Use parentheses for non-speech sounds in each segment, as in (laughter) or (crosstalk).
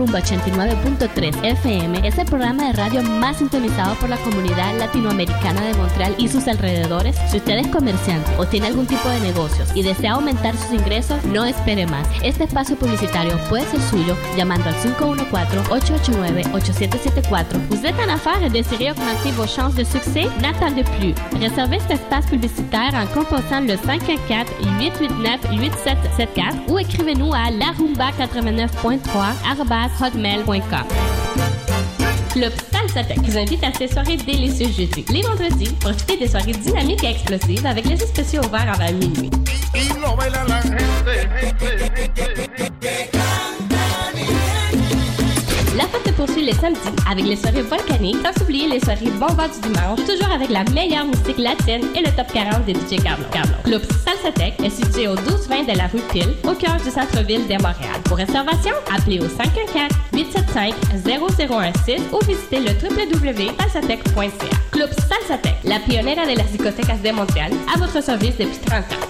Rumba 89.3 FM es el programa de radio más sintonizado por la comunidad latinoamericana de Montreal y sus alrededores. Si usted es comerciante o tiene algún tipo de negocios y desea aumentar sus ingresos, no espere más. Este espacio publicitario puede ser suyo llamando al 514-889-8774. Vous êtes en affaires et désirez augmenter vos chances de succès? N'attendez plus. Réservez cet espace publicitaire en composant le 514-889-8774 ou écrivez-nous à larumba89.3 Club Salsatec vous invite à ses soirées délicieuses jeudi. Les vendredis, profitez des soirées dynamiques et explosives avec les spéciaux ouverts avant minuit. La fête se poursuit les samedis avec les soirées volcaniques, sans oublier les soirées bombas du dimanche, toujours avec la meilleure musique latine et le top 40 des DJ Carlo. Carlo. Club Salsatec est situé au 1220 de la rue Pile, au cœur du centre-ville de Montréal. Pour réservation, appelez au 514-875-0016 ou visitez le www.salsatec.ca. Club Salsatec, la pionnière de las discotecas de Montréal, à votre service depuis 30 ans.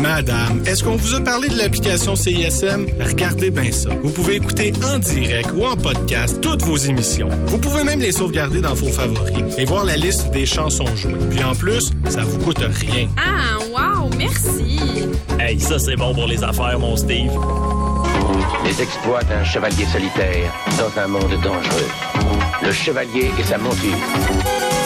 Madame, est-ce qu'on vous a parlé de l'application CISM? Regardez bien ça. Vous pouvez écouter en direct ou en podcast toutes vos émissions. Vous pouvez même les sauvegarder dans vos favoris et voir la liste des chansons jouées. Puis en plus, ça vous coûte rien. Ah, wow, merci. Hey, ça c'est bon pour les affaires, mon Steve. Les exploits d'un chevalier solitaire dans un monde dangereux. Le chevalier et sa monture.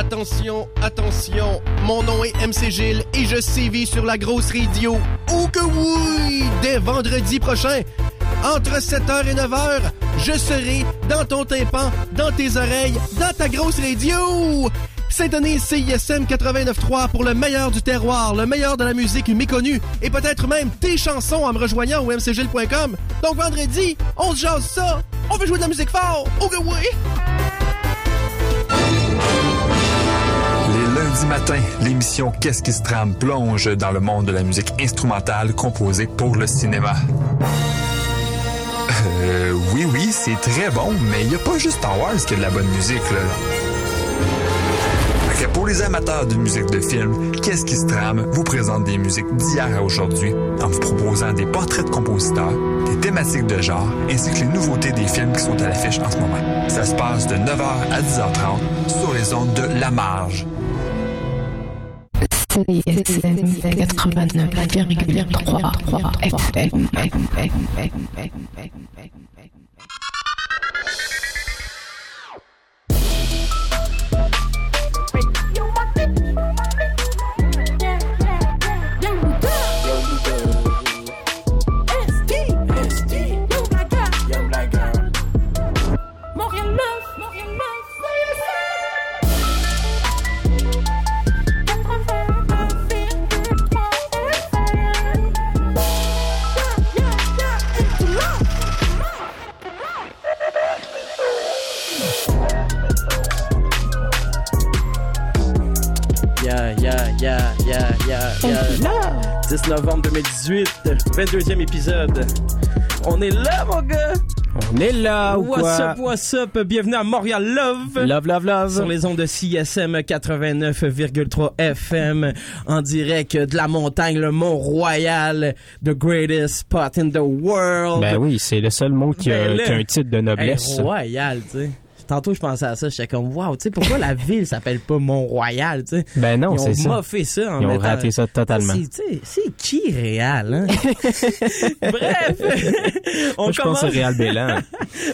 Attention, attention, mon nom est MC Gilles et je sévis sur la grosse radio. Oh que oui! Dès vendredi prochain, entre 7h et 9h, je serai dans ton tympan, dans tes oreilles, dans ta grosse radio! Syntonise CISM 89.3 pour le meilleur du terroir, le meilleur de la musique méconnue et peut-être même tes chansons en me rejoignant au mcgilles.com. Donc vendredi, on se jase ça! On veut jouer de la musique fort! Oh que oui! Les lundis matins, l'émission Qu'est-ce qui se trame plonge dans le monde de la musique instrumentale composée pour le cinéma. Euh, oui, oui, c'est très bon, mais il n'y a pas juste Star Wars qui a de la bonne musique, là. Pour les amateurs de musique de film, Qu'est-ce qui se trame vous présente des musiques d'hier à aujourd'hui en vous proposant des portraits de compositeurs, des thématiques de genre, ainsi que les nouveautés des films qui sont à l'affiche en ce moment. Ça se passe de 9h à 10h30 sur les ondes de La Marge. CISM 89,3 FM. novembre 2018, 22e épisode. On est là, mon gars! On est là what's up, what's up? Bienvenue à Montréal Love. Love, love, love. Sur les ondes de CSM 89,3 FM, en direct de la montagne, le Mont Royal, the greatest spot in the world. Ben oui, c'est le seul mot qui a, ben un titre de noblesse. Royal, tu sais tantôt, je pensais à ça. J'étais comme, wow, tu sais, pourquoi la ville s'appelle pas Mont-Royal, tu sais? Ben non, Ils c'est ça. ont moffé ça en Ils ont raté ça totalement. C'est, qui Réal, hein? (laughs) Bref, on Moi, je pense commence. que c'est Réal Bélan. (laughs)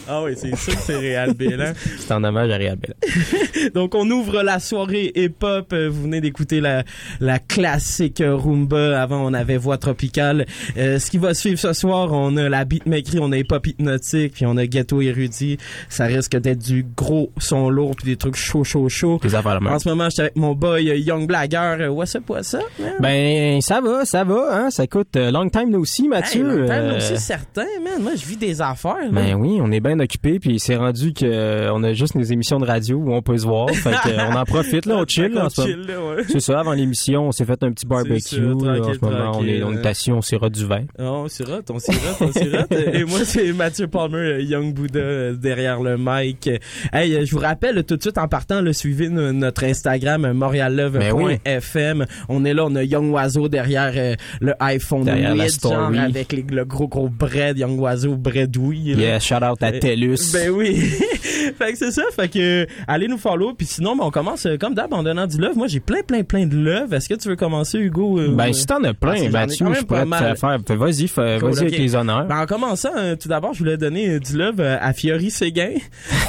Ah oui, c'est sûr que c'est Réal Bélan. (laughs) C'est en hommage à Réal Bélan. Donc, on ouvre la soirée hip-hop. Euh, Vous venez d'écouter la, la classique rumba. Avant, on avait voix tropicale. Euh, ce qui va suivre ce soir, on a la beatmakerie, on a hip-hop hypnotique, puis on a ghetto érudit. Ça risque d'être du gros son lourd, puis des trucs chaud, chaud, chaud. Les affaires. En ce moment, j'étais avec mon boy euh, Young Blagger. Euh, What's up, what's up? man? Ben, ça va, ça va, hein? Ça coûte euh, long time nous aussi, Mathieu. Hey, long time, Euh, aussi certain, man. Moi, je vis des affaires. là. Ben oui, on est bien occupé puis c'est rendu que on a juste nos émissions de radio où on peut se voir. Fait que, on en profite là, on chill. Moment. chill, là, ouais. C'est ça, avant l'émission, on s'est fait un petit barbecue. ça, là, en ce moment, on est, on est assis, on sirote du vin. Oh, on sirote, on sirote, on sirote. (laughs) Et moi, c'est Mathieu Palmer, Young Buddha, derrière le mic. Hey, euh, je vous rappelle, tout de suite, en partant, là, suivez no- notre Instagram, euh, montreallove.fm. On est là, on a Young Oiseau derrière euh, le iPhone Derrière la 8, story. genre, avec les- le gros, gros bread, Young Oiseau, breadouille. là. Yeah, shout out à Euh, TELUS. Ben oui. (laughs) fait que c'est ça. Fait que euh, allez nous follow. Puis sinon, ben, on commence comme d'hab en donnant du love. Moi, j'ai plein, plein, plein de love. Est-ce que tu veux commencer, Hugo? Ben, si t'en as plein, Mathieu, même je pourrais pas te faire. Vas-y, Cool, vas-y avec les honneurs. Ben, en commençant, tout d'abord, je voulais donner du love à Fiori Séguin.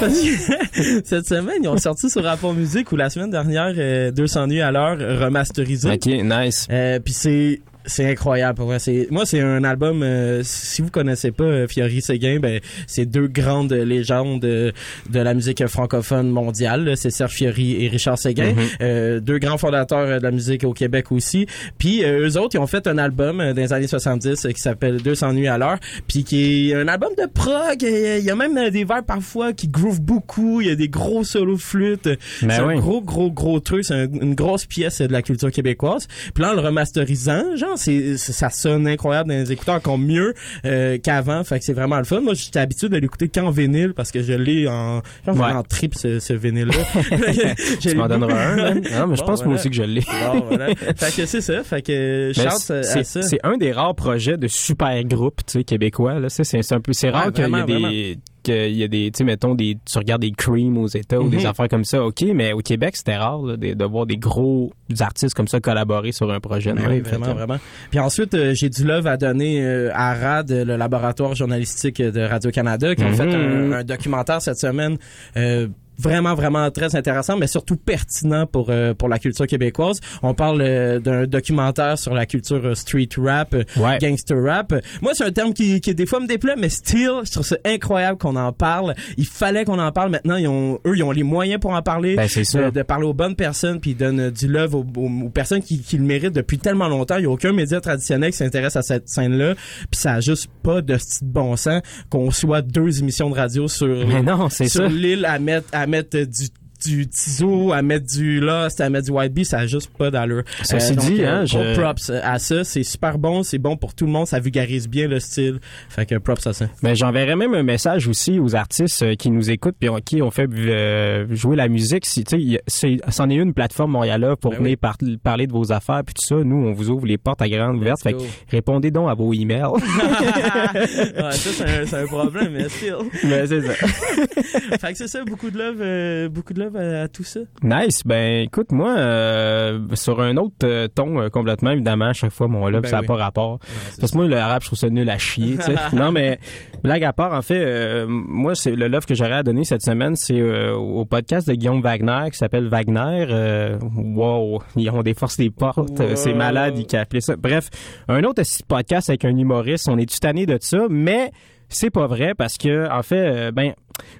(laughs) (laughs) Cette semaine, ils ont sorti sur Apple Music ou la semaine dernière, euh, 200 nuits à l'heure remasterisé. Ok, nice. Euh, Puis c'est c'est incroyable pour moi. C'est moi c'est un album. euh, si vous connaissez pas euh, Fiori Séguin, ben c'est deux grandes légendes euh, de la musique francophone mondiale. C'est Serge Fiori et Richard Séguin. Euh, deux grands fondateurs euh, de la musique au Québec aussi. Puis euh, eux autres, ils ont fait un album euh, dans les années 70 euh, qui s'appelle 200 nuits à l'heure, puis qui est un album de prog. Il y a même des vers parfois qui groove beaucoup. Il y a des gros solos de flûte. Ben c'est oui. un gros, gros, gros truc. C'est un- une grosse pièce de la culture québécoise. Puis là, en le remasterisant, genre, c'est, ça sonne incroyable dans les écouteurs, encore mieux euh, qu'avant. Fait que c'est vraiment le fun. Moi, j'étais habitué de l'écouter qu'en vinyle parce que je l'ai en, je Ouais. en trip, ce, ce vinyle-là. (laughs) (laughs) Tu m'en donneras un, man. Non, mais je Bon, pense moi aussi que je l'ai. Bon, voilà. Fait que c'est ça. Fait que (laughs) Mais chante à c'est- ça. C'est un des rares projets de super groupe, tu sais, québécois. Là, c'est c'est un peu, c'est rare Ouais, qu'il y vraiment, a des, qu'il y a des, tu sais, mettons des, tu regardes des Cream aux États ou des Mhm. affaires comme ça, ok, mais au Québec c'était rare là, de, de voir des gros artistes comme ça collaborer sur un projet. Ben oui, vraiment, vraiment. Puis ensuite, euh, j'ai du love à donner euh, à RAD, le laboratoire journalistique de Radio-Canada, qui ont Mhm. fait un, un documentaire cette semaine. euh, Vraiment, vraiment très intéressant, mais surtout pertinent pour euh, pour la culture québécoise. On parle euh, d'un documentaire sur la culture euh, street rap, euh, Ouais. gangster rap. Moi, c'est un terme qui, qui des fois me déplaît, mais still, je trouve ça incroyable qu'on en parle. Il fallait qu'on en parle. Maintenant, ils ont, eux, ils ont les moyens pour en parler Ben, de, de parler aux bonnes personnes puis ils donnent euh, du love aux, aux- aux personnes qui, qui le méritent depuis tellement longtemps. Il y a aucun média traditionnel qui s'intéresse à cette scène-là. Puis ça a juste pas de bon sens qu'on soit deux émissions de radio sur Mais non, c'est sur l'île à mettre à mettre euh, du du Tizo à mettre du Lost à mettre du White Bee ça a juste pas d'allure Ceci donc, dit, hein, gros je- props à ça c'est super bon c'est bon pour tout le monde ça vulgarise bien le style fait que props à ça Mais j'enverrais même un message aussi aux artistes euh, qui nous écoutent puis qui ont fait euh, jouer la musique. Si tu sais, c'est- c'en est une plateforme Montréal pour Ben venir oui. par- parler de vos affaires puis tout ça. Nous, on vous ouvre les portes à grande ouvertes. Fait que répondez donc à vos emails. (laughs) ouais, ça c'est un, c'est un (laughs) problème mais still Mais c'est ça. fait que c'est ça beaucoup de love euh, beaucoup de love à, à tout ça? Nice. Ben, écoute, moi, euh, sur un autre euh, ton euh, complètement, évidemment, à chaque fois, mon love, Ben ça n'a oui. pas rapport. Parce que moi, le rap, je trouve ça nul à chier, tu sais. (laughs) non, mais blague à part, en fait, euh, moi, c'est le love que j'aurais à donner cette semaine, c'est euh, au podcast de Guillaume Wagner qui s'appelle Wagner. Euh, wow, ils ont des forces des portes. C'est malade, ils ont appelé ça. Bref, un autre podcast avec un humoriste. On est tanné de ça, mais c'est pas vrai parce que en fait euh, ben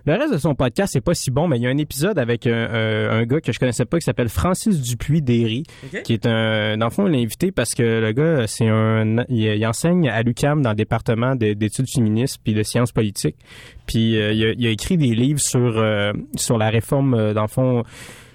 le reste de son podcast c'est pas si bon mais il y a un épisode avec un, un- un gars que je connaissais pas qui s'appelle Francis Dupuis Derry qui est un dans le fond il l'a invité parce que le gars c'est un il, il enseigne à l'UQAM dans le département de- d'études féministes puis de sciences politiques. Puis euh, il, a, il a écrit des livres sur euh, sur la réforme dans le fond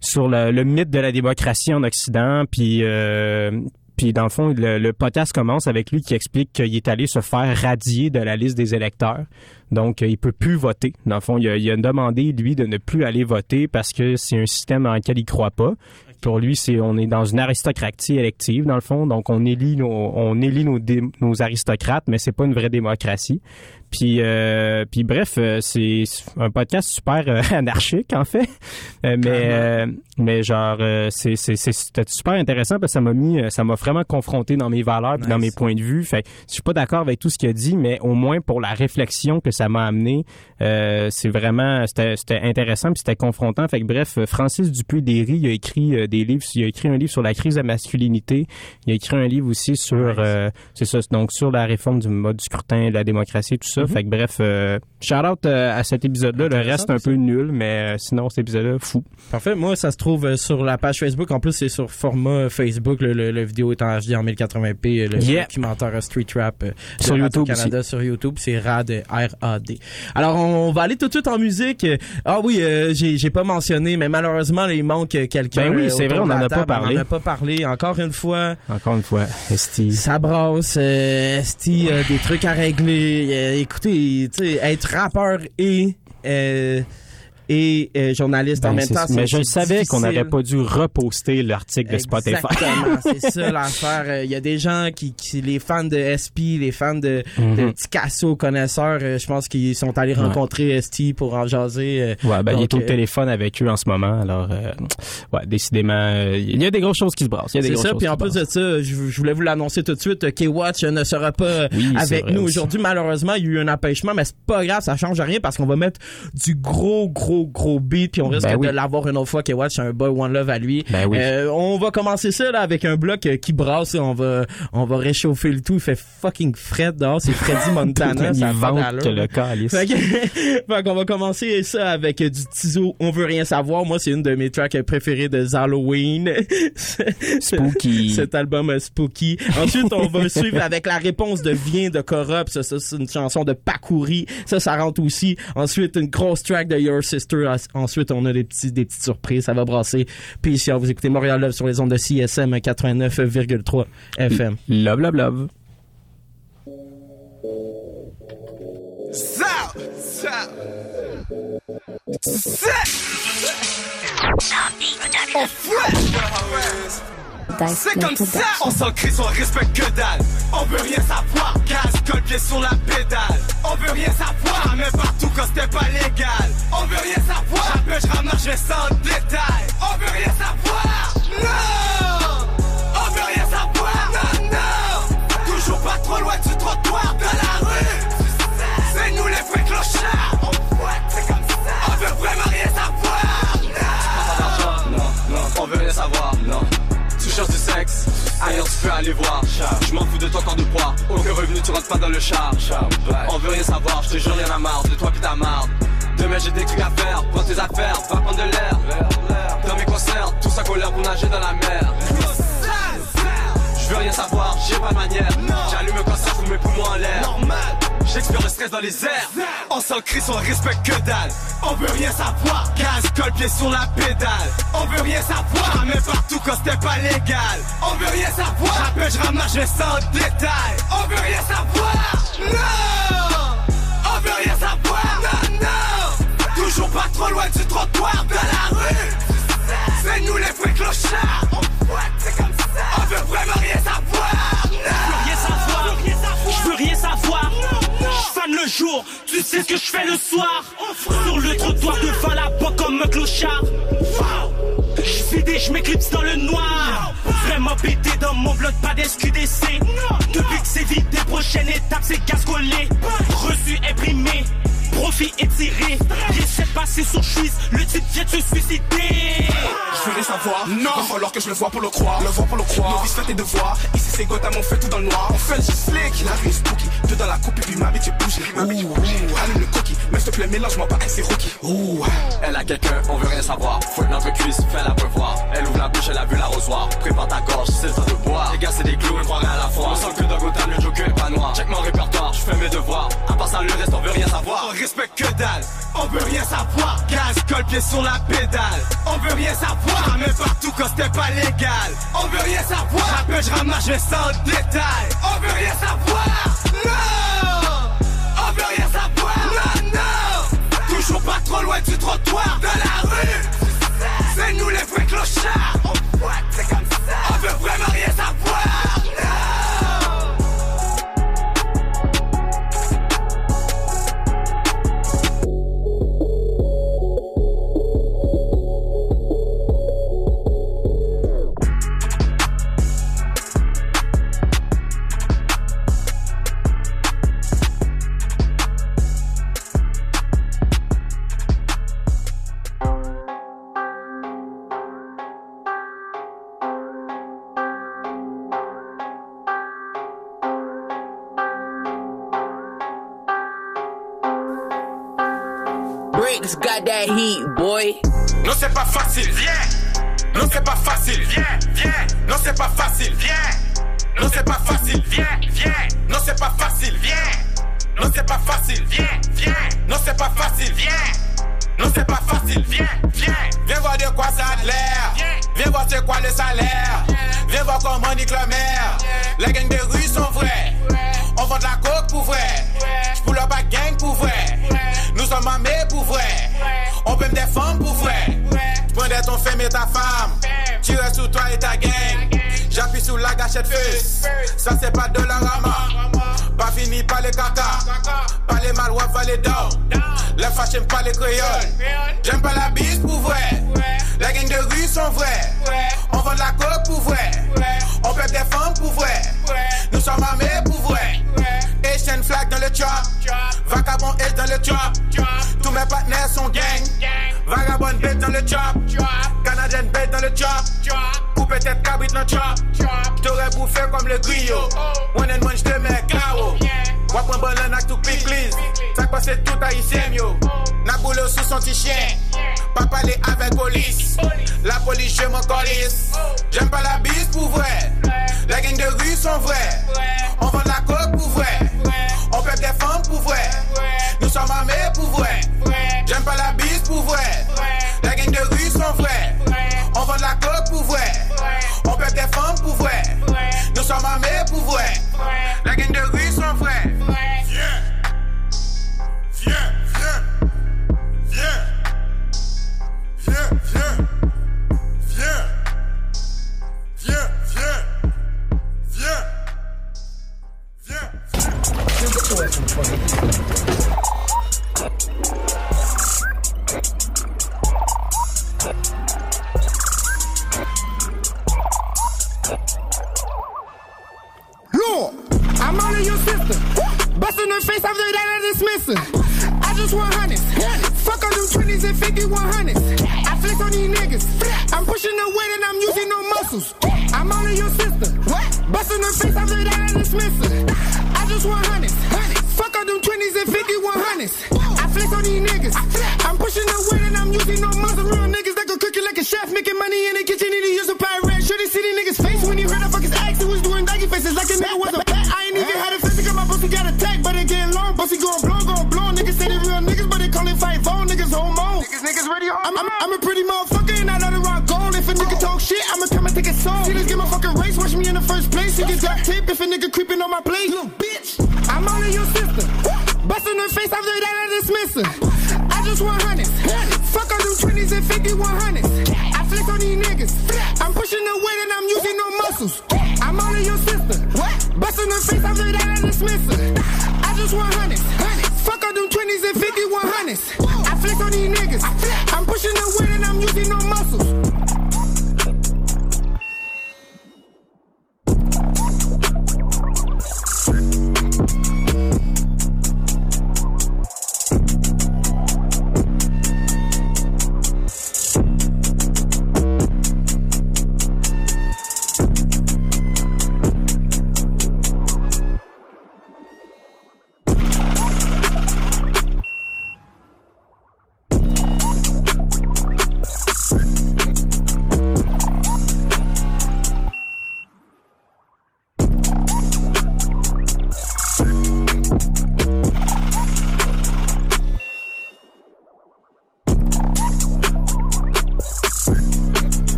sur le, le mythe de la démocratie en Occident. Puis euh, puis dans le fond, le, le podcast commence avec lui qui explique qu'il est allé se faire radier de la liste des électeurs. Donc, il peut plus voter. Dans le fond, il a, il a demandé, lui, de ne plus aller voter parce que c'est un système dans lequel il croit pas. Pour lui, c'est on est dans une aristocratie élective, dans le fond. Donc, on élit nos, on élit nos, dé- nos aristocrates, mais c'est pas une vraie démocratie. Puis, euh, puis bref, euh, c'est un podcast super euh, (laughs) anarchique en fait, Euh, mais euh, mais genre c'est c'est c'est- c'était super intéressant parce que ça m'a mis, ça m'a vraiment confronté dans mes valeurs puis dans mes points de vue. Fait je suis pas d'accord avec tout ce qu'il a dit, mais au moins pour la réflexion que ça m'a amené, euh, c'est vraiment c'était c'était intéressant puis c'était confrontant. Fait que bref, Francis Dupuis-Derry il a écrit des livres, il a écrit un livre sur la crise de la masculinité, il a écrit un livre aussi sur euh, c'est ça donc sur la réforme du mode du scrutin, de la démocratie tout ça. Mhm. Fait que bref, euh, shout out euh, à cet épisode-là. Le reste un peu nul, mais euh, sinon cet épisode-là fou. Parfait. Moi, ça se trouve euh, sur la page Facebook. En plus, c'est sur format Facebook. Le, le- le vidéo est en HD en 1080p. euh, Le Yeah. documentaire Street Rap Sur YouTube Radio-Canada sur YouTube. C'est RAD, R-A-D. Alors, on va aller tout de suite en musique. Ah oui, euh, j'ai pas mentionné, mais malheureusement, il manque quelqu'un. Ben oui, c'est vrai, on de en la a pas parlé. On en a pas parlé. Encore une fois. Encore une fois, Esti. Ça brasse, euh, Esti, euh, des trucs à régler. Euh, écoutez, être rappeur et euh, et euh, journaliste en Ben, même temps. mais je savais qu'on n'aurait pas dû reposter l'article de Spotify. Exactement, c'est (laughs) ça l'affaire. Euh, Il y a des gens qui, qui, les fans de SP, les fans de, Mhm. de Picasso connaisseurs, euh, je pense qu'ils sont allés Ouais. rencontrer ST pour en jaser. euh, Ouais, ben, il donc, est au téléphone avec eux en ce moment, alors, euh, ouais, décidément, il y a des grosses choses qui se brassent. Il C'est ça, puis en plus de ça, je, je voulais vous l'annoncer tout de suite, K-Watch ne sera pas Oui, avec nous aujourd'hui. Malheureusement, il y a eu un empêchement, mais c'est pas grave, ça change rien parce qu'on va mettre du gros, gros, gros beat, puis on risque Ben oui. de l'avoir une autre fois. K-Watch, c'est un boy One Love à lui. Ben oui. Euh, on va commencer ça là avec un bloc euh, qui brasse, on va on va réchauffer le tout. Il fait fucking fret dehors, c'est Freddy (laughs) Montana, ça là. le calice. (laughs) Fait qu'on va commencer ça avec euh, du Tizo, on veut rien savoir. Moi, c'est une de mes tracks préférées de Halloween. (laughs) Spooky. Cet album Spooky. Ensuite, on va suivre avec la réponse de Vient de Corrupt. Ça, ça, c'est une chanson de Pakouri. Ça, ça rentre aussi. Ensuite, une grosse track de Your Sister. As- Ensuite, on a des petits, des petites surprises. Ça va brasser. Puis ici, vous écoutez Montréal Love sur les ondes de CSM 89,3 FM. Love, love, love. Zap, zap. On fouette C'est comme ça, on s'en crie, on respecte que dalle. On veut rien savoir, gaz, colle sur la pédale. On veut rien savoir, mais partout quand c'était pas légal. On veut rien savoir, j'appelle, je ramasse, je vais sans détail. On veut rien savoir, non On veut rien savoir, non, non Toujours pas trop loin du trottoir Cherches du sexe, ailleurs tu peux aller voir. Je m'en fous de ton corps de poids, aucun revenu, tu rentres pas dans le char. On veut rien savoir, je te jure, y'en a marre de toi pis ta marde. Demain j'ai des trucs à faire, prends tes affaires, va prendre de l'air. Dans mes concerts, tout ça colère pour nager dans la mer. Je veux rien savoir, j'ai pas de manière. J'allume J'expire le stress dans les airs. On s'en crie, on respecte que dalle. On veut rien savoir. Gaz, colle, pied sur la pédale. On veut rien savoir. Mais partout quand c'était pas légal. On veut rien savoir. J'appelle, je ramasse, je sans détail. On veut rien savoir. Non. On veut rien savoir. Non, non. Toujours pas trop loin du trottoir de la rue. C'est nous les vrais clochards. On fouette, c'est comme ça. On veut vraiment rien savoir. Tu sais ce que je fais le soir. Sur le trottoir devant la banque comme un clochard. Je vidé, je m'éclipse dans le noir. Vraiment pété dans mon bloc, pas d'SQDC. Depuis que c'est vide, des prochaines étapes, c'est casse-collé. Reçu, imprimé, profit étiré. J'essaie de passer sur Suisse, le type vient de se suicider. Je veux rien savoir, non Va falloir que je le vois pour le croire, le vois pour le croire Novice fait tes devoirs, ici c'est Gotham, on fait tout dans le noir On fait le slick, il arrive spooky Deux dans la coupe et puis ma bitch est ouh, allume le cookie Mais s'il te plaît, mélange-moi pas avec ces rookies Ouh, Elle a quelqu'un, on veut rien savoir. Fouette notre cuisse, fais la voir. Elle ouvre la bouche, elle a vu l'arrosoir. Prépare ta gorge, c'est le temps de boire. Les gars, c'est des clous, croirait à la fois. On sent que dans Gotham, le joker est pas noir. Check mon répertoire, je fais mes devoirs. À part ça, le reste, on veut rien savoir. Respecte que dalle. On veut rien savoir, gaz, colle, pied sur la pédale. On veut rien savoir, mais partout quand c'était pas légal. On veut rien savoir, j'appelle, je ramasse, je vais sans détail. On veut rien savoir, non. On veut rien savoir, non, non. Toujours pas trop loin du trottoir de la rue. C'est nous les vrais clochards Non, c'est pas facile, viens. Non, c'est pas facile, viens. Non, c'est pas facile, viens. Non, c'est pas facile, viens, viens. Non, c'est pas facile, viens. Non, c'est pas facile, viens, viens. Non, c'est pas facile, viens. Non, c'est pas facile, viens, viens. Viens voir de quoi ça a l'air. Viens voir c'est quoi le salaire. Viens voir comment nique la mer. La gang des rues sont vraies. On vend de la coke pour vrai. On peut me défendre pour vrai. J'prendrai ton femme et ta femme. Tu restes sous toi et ta gang. J'appuie sous la gâchette feu. Ça c'est pas de la rama. Pas fini par les caca. Pas les malouas, pas les dents. Les fâches j'aime pas les créoles. J'aime pas la bise pour vrai. La gang de rue sont vrais. On vend la coke pour vrai. On peut défendre pour vrai. Nous sommes armés pour vrai. Asian flag dans le chop. Dans le chop. Tous mes partenaires sont gang. Vagabond bête dans le chop. Canadienne bête dans le chop. Ou peut-être cabrit dans le chop. T'aurais bouffé comme le griot. One and one, j'te mets KO. Wap un à tout pic, please. Ça passe tout haïtien, yo. Na boule sous son petit chien. Pas parler avec police. La police, je m'en colisse. J'aime pas la bise pour vrai. La gang de rue sont vrais. On vend la coke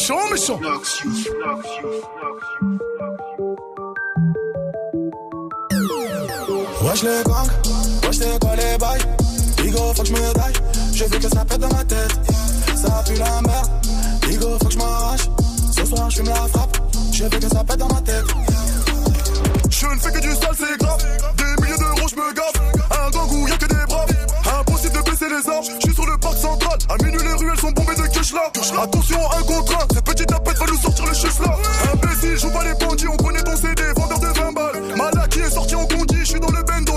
Méchant, méchant. Wesh les gangs, wesh les quoi les bails Bigo faut que je me taille, je veux que ça pète dans ma tête. Ça pue la merde, Bigo faut que je m'arrache. Ce soir je me la frappe, je veux que ça pète dans ma tête. Je ne fais que du sale, c'est grave. Des milliers d'euros, je me gave. Je suis sur le parc central. À minuit, les ruelles sont bombées de cash là. Attention, un contre un. Cette petite tapette va nous sortir les chiffres là. Imbécile, joue pas les bandits. On connaît ton CD, vendeur de 20 balles. Malak qui est sorti en condi. Je suis dans le bendo,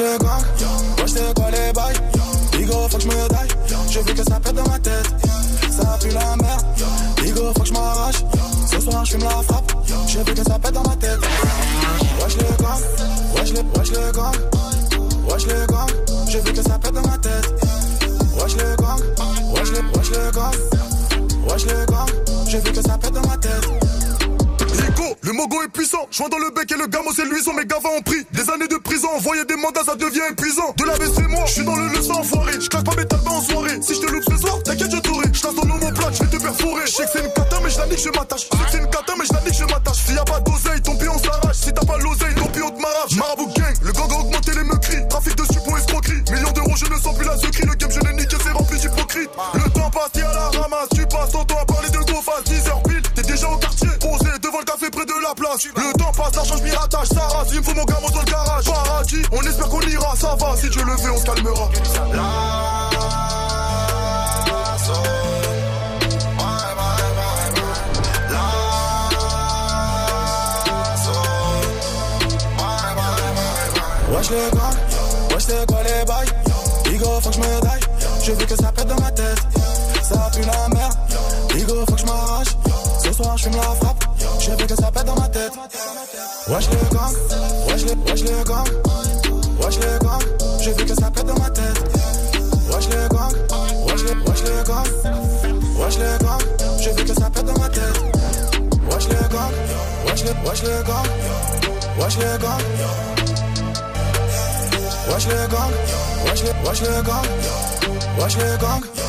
le gang, c'est quoi les bails? Faut que je veux que ça pète dans ma tête. Ça pue la merde, faut que Ce je veux que ça pète dans ma tête. Wesh le gang, wesh le, wesh le gang. Wesh le gang, je veux que ça pète dans ma tête. Wesh le gang, wesh le, wesh le gang. Wesh le gang, je veux que ça pète dans ma tête. Rico, le mogo est puissant. Joint dans le bec et le gamo c'est lui, son mes gavas ont pris. Des années envoyer des mandats, ça devient épuisant. De la c'est moi, je suis dans le leçon enfoiré. Je claque pas mes talbans en soirée. Si je te loupe ce soir, t'inquiète, je t'aurai. Je ton plat, je vais te perforer. Je sais que c'est une cata, mais je la nique, je m'attache. Je sais que c'est une cata, mais je la nique, je m'attache. S'il y a pas d'oseille, ton pion s'arrache. Si t'as pas l'oseille, ton pion te marave. Marabout gang, le gang a augmenté les meurtris. Trafic de suppos, escroquerie. Millions d'euros, je ne sens plus la secrie. Le game, je l'ai niqué, c'est rempli d'hypocrite. Le temps passe, t'es à la ramasse. Tu passes ton temps à parler de go face 10 heures pile. T'es déjà au quartier, posé devant le café près de la place. Le temps passe, l'argent, je m'y rattache. Ça il me faut mon gamin on ira, ça va. Si Dieu le veut, on se calmera. Wesh le gang, wesh c'est quoi les bails? Bigo faut que je me taille, je veux que ça pète dans ma tête. Ça pue la merde, Bigo faut que je m'arrache. Ce soir je fume la frappe, je veux que ça pète dans ma tête. Wesh le gang, wesh le, wesh le gang wesh le, wesh le gang Wesh le gang Wesh le gang, wesh le, wesh le gang, wesh le gang.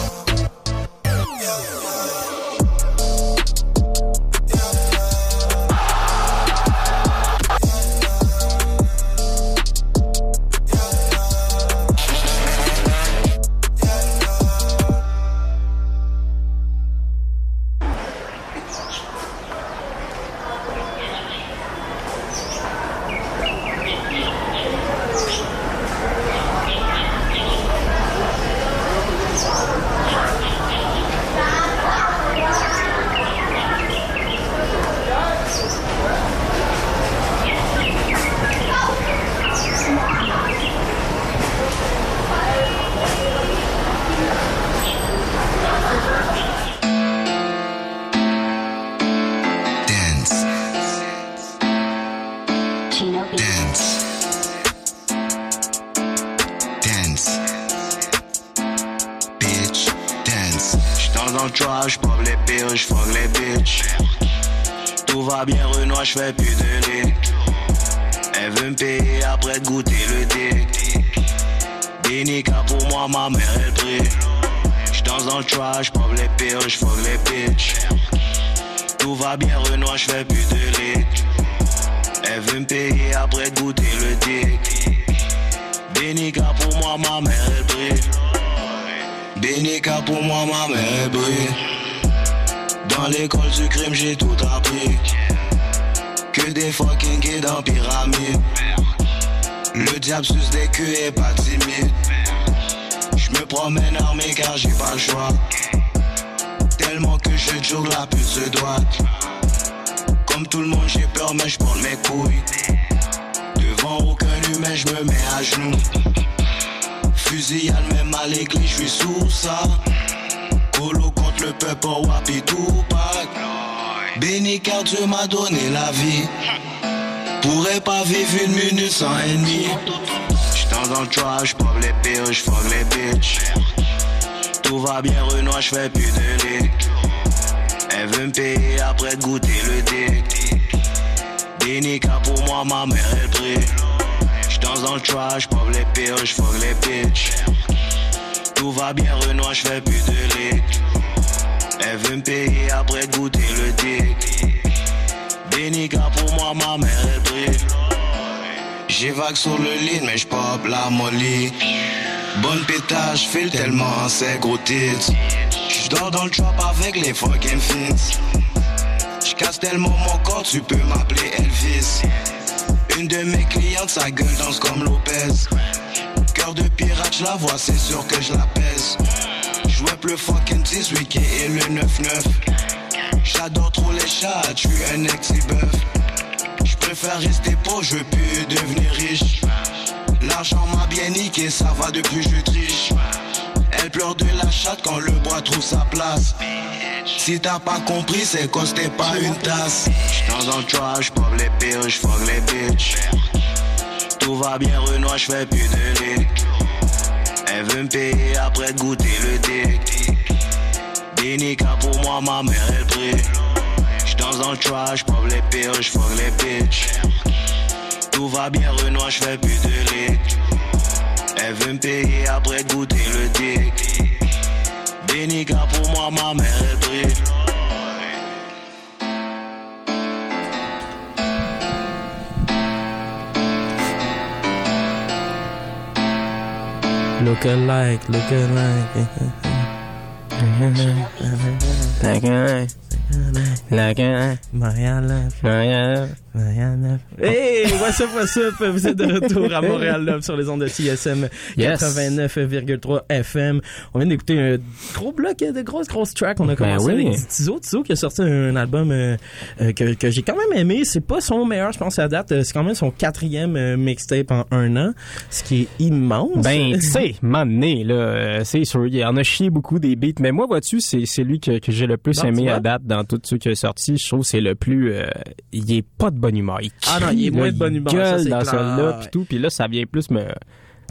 Même à l'église, j'suis sous ça. Colo contre le peuple, wapi Tupac. Béni car Dieu donné la vie. Pourrais pas vivre une minute sans ennemi. J'tends dans le trap, j'pop les pires, j'fuck les bitches. Tout va bien, Renoir, j'fais plus de lit. Elle veut me payer après goûter le dick. Dénica pour moi, ma mère elle brille. J'danse dans le trap, j'pop les pires, j'fuck les bitches. Tout va bien, Renoir, j'fais plus de lit. Elle veut me payer après de goûter le dick. Dénica pour moi, ma mère elle brille. J'évague sur le lit, mais j'pop la molly. Bonne pétage, file tellement c'est gros tits. J'dors dans le trap avec les fucking fins. J'casse tellement mon corps, tu peux m'appeler Elvis. Une de mes clientes, sa gueule danse comme Lopez. Cœur de pirate, je la vois, c'est sûr que je la pèse. J'web le fucking 18 et le 9-9. J'adore trop les chats, tu un ex-bœuf. J'préfère rester pauvre, je veux plus devenir riche. L'argent m'a bien niqué, ça va depuis je triche. Elle pleure de la chatte quand le bois trouve sa place. Si t'as pas compris, c'est cause t'es pas une tasse. J'suis dans un trash, les pires, j'fuck les bitches. Tout va bien, Renoir, j'fais plus de lick. Elle veut me payer après goûter le dick. Dénica pour moi, ma mère elle brille. J'suis dans un trash, pop les pires, j'fuck les bitches. Tout va bien, Renoir, j'fais plus de lick. Elle veut me payer après goûter le dick. Dénica pour moi, ma mère elle brille. Look alike, look alike. Like like, eye, like an my eye, my eye. Hey, what's up, what's up? Vous êtes de retour à Montréal Love sur les ondes de CSM Yes. 89,3 FM. On vient d'écouter un gros bloc de grosses, grosses tracks. On a Ben commencé oui. avec Tizo. Tizo qui a sorti un album euh, euh, que, que j'ai quand même aimé. C'est pas son meilleur, je pense, à date. C'est quand même son quatrième euh, mixtape en un an, ce qui est immense. Ben, tu sais, m'amener, là, c'est sûr, il en a chié beaucoup des beats, mais moi, vois-tu, c'est c'est lui que, que j'ai le plus Non, aimé à date dans tous ceux qui a sorti. Je trouve que c'est le plus... il est pas de bonne humeur. Il Ah non, il est crie, moins là, de bonne humeur, ça, gueule c'est dans celui-là, puis tout, puis là, ça vient plus me...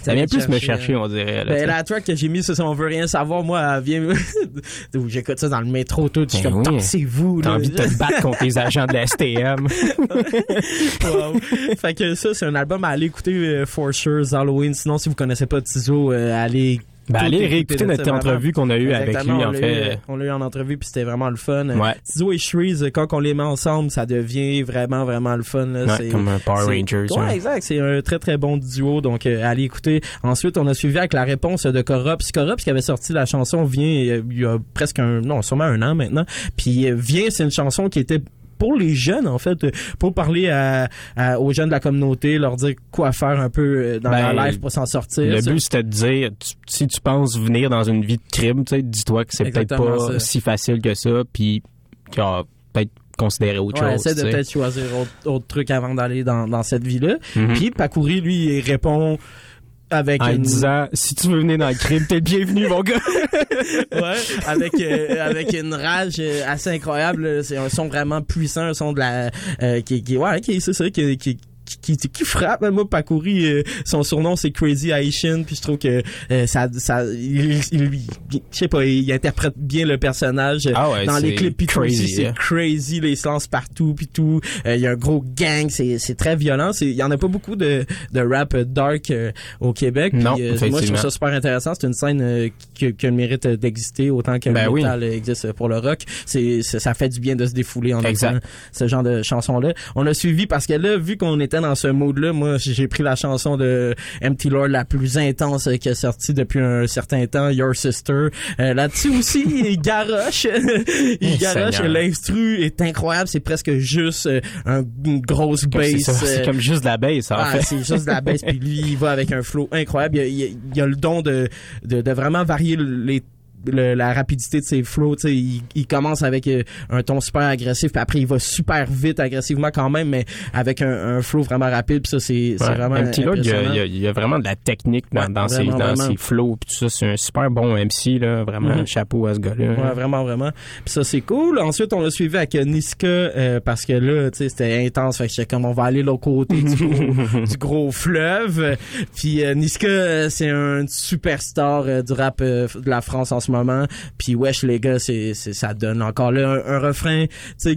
Ça vient plus me chercher, on dirait. Là, Ben, la track que j'ai mis sur On veut rien savoir, moi, elle vient, (laughs) j'écoute ça dans le métro, tout, je suis Ben comme, oui. tassez-vous, T'as là. envie de te battre (laughs) contre les agents de la STM. (laughs) Wow. Fait que ça, c'est un album à aller écouter euh, for sure Halloween. Sinon, si vous connaissez pas Tizo, euh, allez. Tout allez écouter réécouter notre vraiment. entrevue qu'on a eue avec lui, en fait. eu, on l'a eu en entrevue, puis c'était vraiment le fun. Ouais. Tizo et Shreeze, quand on les met ensemble, ça devient vraiment, vraiment le fun. Là. Ouais, C'est- comme un Power Rangers, Ouais, exact. C'est un très, très bon duo. Donc, euh, allez écouter. Ensuite, on a suivi avec la réponse de Corrupt. Corrupt, qui avait sorti la chanson, vient euh, il y a presque un, non, sûrement un an maintenant. Puis, euh, vient, c'est une chanson qui était pour les jeunes en fait pour parler à, à- aux jeunes de la communauté leur dire quoi faire un peu euh, dans Ben, leur life pour s'en sortir Le but, c'était de dire, tu- si tu penses venir dans une vie de crime, tu sais, dis-toi que c'est peut-être pas ça. si facile que ça, puis qu'il y a peut-être considérer autre Ouais, chose. essaie de peut-être choisir autre, autre truc avant d'aller dans, dans cette vie-là. Mhm. Puis Pacouri, lui, il répond avec En une... disant, si tu veux venir dans le crime, t'es bienvenu, mon gars. (laughs) ouais, avec euh, avec une rage euh, assez incroyable. C'est un son vraiment puissant, un son de la euh, qui qui ouais, qui c'est ça qui qui qui, qui, qui frappe moi Pacouri euh, son surnom c'est Crazy Haitian puis je trouve que euh, ça ça il, il je sais pas il interprète bien le personnage euh, Ah ouais, dans les clips puis crazy, aussi c'est hein. crazy les se partout puis tout Euh, il y a un gros gang c'est c'est très violent c'est il y en a pas beaucoup de de rap dark euh, au Québec Non, Puis, euh, moi je trouve ça super intéressant c'est une scène euh, qui, qui a le mérite d'exister autant que Ben le oui. métal existe pour le rock c'est ça fait du bien de se défouler en Exact. ce genre de chansons là on a suivi parce que là vu qu'on était dans ce mode là moi j'ai pris la chanson de Empty Lord la plus intense euh, qui est sortie depuis un certain temps Your Sister. Euh, là-dessus aussi (laughs) il garoche. Il Eh, garoche. L'instru est incroyable. C'est presque juste euh, un- une grosse bass c'est euh, comme juste de la bass, en ah, fait. c'est juste de la baisse, puis lui, il va avec un flow incroyable. Il a, il il a le don de, de, de vraiment varier les le- la rapidité de ses flows, tu sais, il, il commence avec euh, un ton super agressif, puis après il va super vite agressivement quand même, mais avec un, un flow vraiment rapide, puis ça c'est Ouais. vraiment Un petit Lord, il y, a, il y a- vraiment de la technique dans, Ouais, dans ses, dans ses flows, puis tout ça. C'est un super bon MC, là. Vraiment, Mhm. chapeau à ce gars-là. Ouais, vraiment, vraiment. Puis ça, c'est cool. Ensuite, on l'a suivi avec euh, Niska, euh, parce que là, tu sais, c'était intense. Fait que comme, on va aller l'autre côté du gros, (laughs) du gros fleuve. Puis euh, Niska, euh, c'est un superstar euh, du rap euh, de la France en ce moment. Puis wesh, les gars, c'est, c'est, ça donne encore là un, un refrain,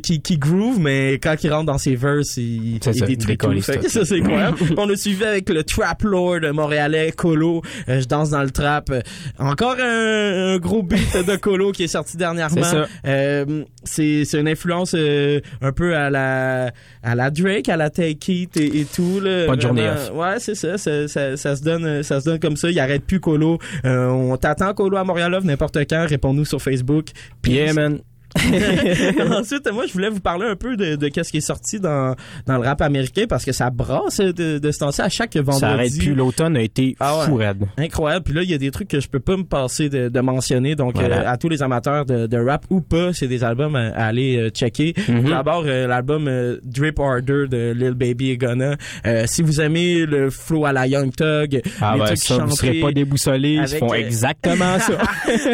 qui, qui groove, mais quand il rentre dans ses verses, il, C'est il ça, détruit tout. Fait que ça, c'est. Puis (laughs) on a suivi avec le Trap Lord montréalais, Colo. Euh, je danse dans le trap. Euh, encore un, un gros beat de Colo qui est sorti dernièrement. C'est ça. Euh, c'est c'est une influence euh, un peu à la à la Drake, à la Take It et, et tout là. Pas de journée off. Ouais, c'est ça, ça, ça. ça se donne ça se donne comme ça. Il arrête plus Colo. Euh, on t'attend Colo à Montréal Love n'importe quand. Réponds-nous sur Facebook. Puis Yeah, man. (laughs) Ensuite, moi, je voulais vous parler un peu de, de qu'est-ce qui est sorti dans, dans le rap américain parce que ça brasse de, de ce temps-ci à chaque vendredi. Ça arrête plus. L'automne a été Ah ouais. fou raide. Incroyable. Puis là, il y a des trucs que je peux pas me passer de, de mentionner. Donc, Voilà. euh, à tous les amateurs de, de rap ou pas, c'est des albums à, à aller euh, checker. Mhm. D'abord, euh, l'album euh, Drip Harder de Lil Baby et Gunna. Euh, si vous aimez le flow à la Young Thug, Ah les ouais, trucs ça, vous serez pas déboussolés. Ils font euh, exactement ça. (laughs)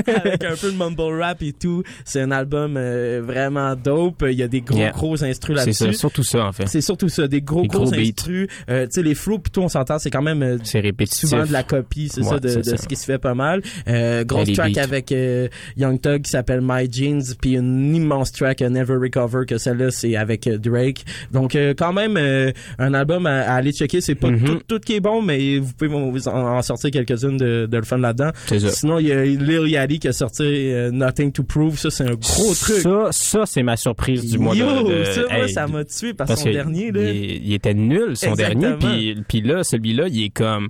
avec un peu de mumble rap et tout. C'est un album euh, vraiment dope. Il y a des gros, Yeah. gros instrus C'est là-dessus. ça, surtout ça, en fait. C'est surtout ça, des gros, Des gros, gros instrus. Euh, tu sais, les flows, plutôt, on s'entend, c'est quand même euh, C'est répétitif. souvent de la copie, c'est Ouais, ça, de, c'est de ça. ce qui se fait pas mal. Euh, grosse track beats. avec euh, Young Thug qui s'appelle My Jeans, puis une immense track euh, Never Recover que celle-là c'est avec Drake. Donc euh, quand même euh, un album à, à aller checker. C'est pas Mhm. tout, tout qui est bon, mais vous pouvez vous en, en sortir quelques-unes de, de le fun là-dedans. C'est. Sinon il y a Lil Yachty qui a sorti Nothing to Prove. Ça c'est un gros truc. Ça, ça c'est ma surprise du mois Yo, de, de- ça, moi, Hey, ça m'a tué parce, parce que son que dernier là. Il, il était nul, son Exactement. dernier. Puis, puis là, celui-là, il est comme...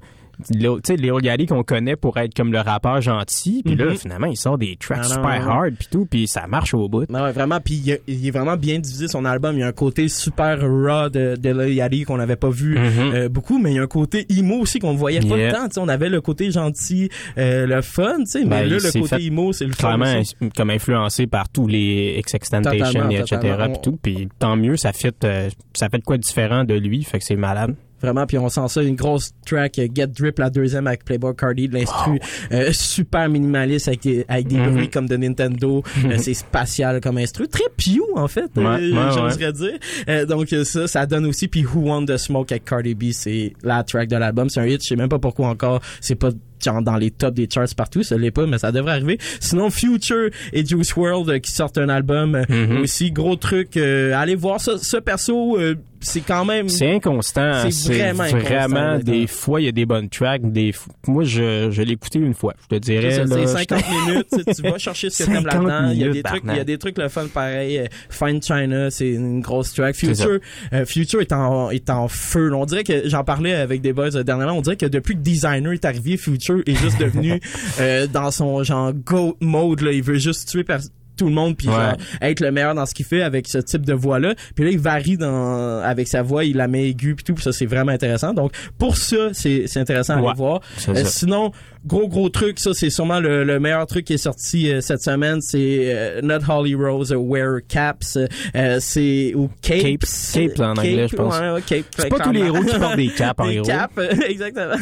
Léo- Léo Galli qu'on connaît pour être comme le rappeur gentil. Puis là, Mhm. finalement, il sort des tracks Ah non, super non. hard puis tout. Puis ça marche au bout. Ben ouais, vraiment, puis il, est vraiment bien divisé son album. Il y a un côté super raw de, de Yachty qu'on n'avait pas vu Mhm. euh, beaucoup, mais il y a un côté emo aussi qu'on voyait pas Yeah. tant. Tu sais, on avait le côté gentil, euh, le fun, tu sais, mais Ben, là, le côté emo, c'est le fun. Clairement, comme influencé par tous les X-Extentation Totalement, et etc. Puis tout. Puis tant mieux, ça fait, euh, ça fait de quoi différent de lui. Fait que c'est malade. Vraiment, puis on sent ça, une grosse track, euh, Get Drip, la deuxième avec Playboy Cardi, de l'instru euh, super minimaliste avec des, avec des Mhm. bruits comme de Nintendo. Euh, c'est spatial comme instru. Très Pew, en fait, euh, Ouais, ouais, j'oserais dire. Euh, donc euh, ça, ça donne aussi. Puis Who Want the Smoke avec Cardi B, c'est la track de l'album. C'est un hit, je sais même pas pourquoi encore. C'est pas genre dans les tops des charts partout, ça l'est pas, mais ça devrait arriver. Sinon, Future et Juice World euh, qui sortent un album euh, Mhm. aussi, gros truc. euh, allez voir ça. Ce perso, c'est quand même... C'est inconstant. C'est vraiment vraiment, inconstant, des fois, il y a des bonnes tracks. Des Moi, je, je l'ai écouté une fois. Je te dirais. C'est ça, là, c'est 50 je- minutes, tu vas chercher ce que t'aimes (laughs) 50 là-dedans. Il y a des trucs, il y a des trucs le fun pareil. Find China, c'est une grosse track. Future, euh, Future est en, est en feu. On dirait que j'en parlais avec des boys euh, dernièrement. On dirait que depuis que Designer est arrivé, Future est juste devenu euh, dans son genre go mode. Là. Il veut juste tuer per- tout le monde puis Ouais. être le meilleur dans ce qu'il fait avec ce type de voix là puis là il varie dans avec sa voix il la met aiguë puis tout puis ça c'est vraiment intéressant donc pour ça c'est c'est intéressant à Ouais. aller voir Euh, sinon gros gros truc ça c'est sûrement le, le meilleur truc qui est sorti euh, cette semaine c'est euh, Not Holly Rose euh, Wear Caps euh, c'est ou Capes Capes, Capes en anglais, je pense. ouais, ouais, Capes, C'est pas tous les héros qui portent des capes en (laughs) Des héros. capes, (laughs) exactement.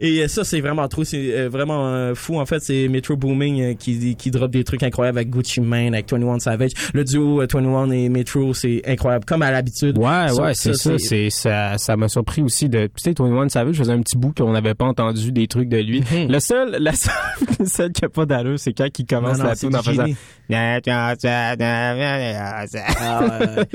Et euh, ça, c'est vraiment trop, c'est vraiment fou. En fait, c'est Metro Booming qui, qui drop des trucs incroyables avec Gucci Mane, avec 21 Savage. Le duo euh, 21 et Metro, c'est incroyable, comme à l'habitude. Ouais, ouais, c'est ça. C'est ça, ça m'a surpris aussi de. Tu sais, 21 Savage faisait un petit bout qu'on n'avait pas entendu des trucs de lui. Mhm. Le seul, la seule, (laughs) le seul qui a pas d'allure, c'est quand il commence Non, non, la c'est tune en du faisant. (laughs)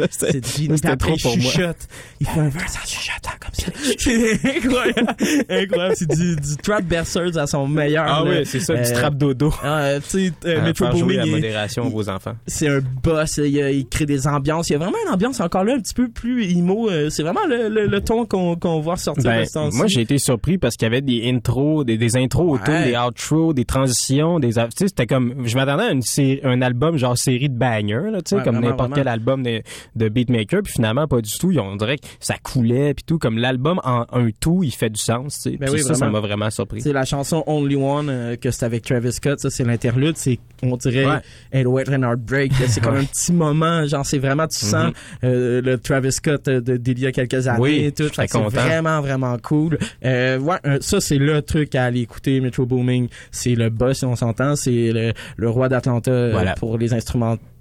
c'est du. Puis C'était trop pour moi. chuchote. Il fait un verse en chuchotant comme ça. C'est (laughs) incroyable. incroyable. C'est du, du trap berceuse à son meilleur. Ah oui, c'est ça, du Euh, trap dodo. ah, tu sais, euh, Metro Booming, la modération aux enfants. c'est un boss, il, il crée des ambiances. Il y a vraiment une ambiance encore là un petit peu plus emo. euh, C'est vraiment le, le, le ton qu'on qu'on voit sortir Ben, de ce moi, j'ai été surpris parce qu'il y avait des intros, des, des intros autour, Ouais. des outros, des transitions, des, tu sais, c'était comme, je m'attendais à une un album genre série de bangers, là, tu sais, Ouais, comme n'importe quel album de, de beatmaker, puis finalement, pas du tout. Ils ont- On dirait que ça coulait, puis tout, comme l'album en un tout, il fait du sens, tu sais. Ben Puis oui, ça, ça m'a vraiment surpris. C'est la chanson Only One euh, que c'est avec Travis Scott. Ça, c'est l'interlude. C'est, on dirait, Ouais. Head and Heartbreak. C'est comme un petit moment. Genre, c'est vraiment, tu sens Mhm. euh, le Travis Scott euh, de- d'il y a quelques années Oui, et tout. C'est vraiment, vraiment cool. Euh, ouais, ça, c'est le truc à aller écouter. Metro Booming, c'est le boss, si on s'entend. C'est le, le roi d'Atlanta euh, Voilà. pour les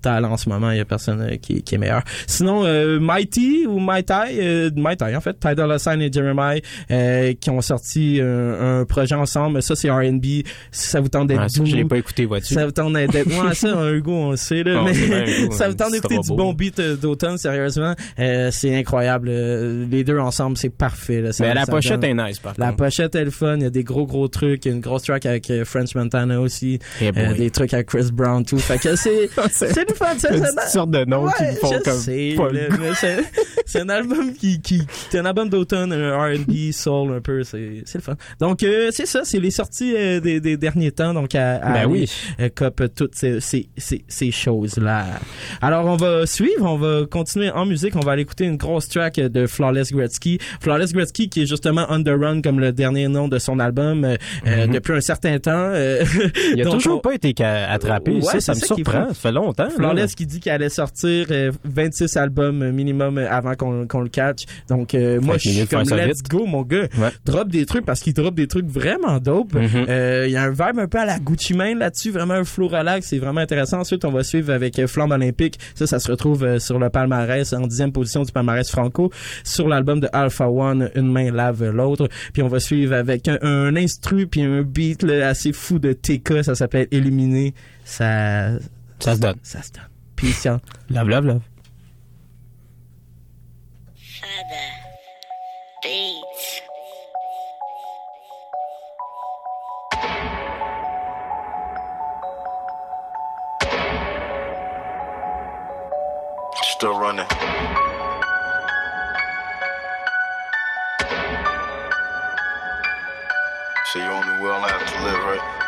en ce moment. Il y a personne euh, qui, qui est meilleur. Sinon, euh, Mighty ou Mighty, euh, Mighty en fait, Ty Dolla Sign et Jeremiah euh, qui ont sorti un, projet ensemble. Ça, c'est R&B. Ça vous tente d'être Ah, je l'ai pas écouté, vois-tu? ça vous tente d'être moi ça un Hugo on le sait là On (laughs) mais sait bien, Hugo, ça vous tente petit d'écouter du bon beat d'automne sérieusement euh, c'est incroyable les deux ensemble c'est parfait là. Ça- Mais la pochette donne- est nice, par la contre. pochette est le fun il y a des gros gros trucs il y a une grosse track avec French Montana aussi Eh Euh, des trucs avec Chris Brown tout fait que c'est (laughs) c'est le toutes sortes de noms qui Ouais, me font comme sais, le c'est- un album qui, qui, qui- c'est un album d'automne, R&B, soul un peu, c'est, c'est le fun. Donc euh, c'est ça, c'est les sorties euh, des, des derniers temps, donc à, à Ben aller, oui. euh, cop toutes ces, ces, ces, ces choses là. Alors on va suivre, on va continuer en musique, on va aller écouter une grosse track de Flawless Gretzky. Flawless Gretzky qui est justement Underrun comme le dernier nom de son album euh, euh, depuis un certain temps. euh. (laughs) Il a donc, toujours on- pas été attrapé. Ouais, ça, ça c'est me ça qui surprend. Ça fait longtemps. Flawless qui dit qu'elle allait sortir euh, 26 albums euh, minimum euh, avant qu'on le catch. Donc euh, moi je suis comme let's go mon gars. Drop des trucs parce qu'il drop des trucs vraiment dope. Mhm. Euh, Il y a un vibe un peu à la Gucci Mane là-dessus, vraiment un flow relax, c'est vraiment intéressant. Ensuite on va suivre avec Flamme Olympique. Ça ça se retrouve sur le palmarès en dixième position du palmarès franco sur l'album de Alpha One, une main lave l'autre. Puis on va suivre avec un, un instru puis un beat là, assez fou de TK, ça s'appelle Illuminé. Ça ça se donne. Ça se donne. Peace y'all. Love, love, love. Beats. Still running. So you only will have to live, right?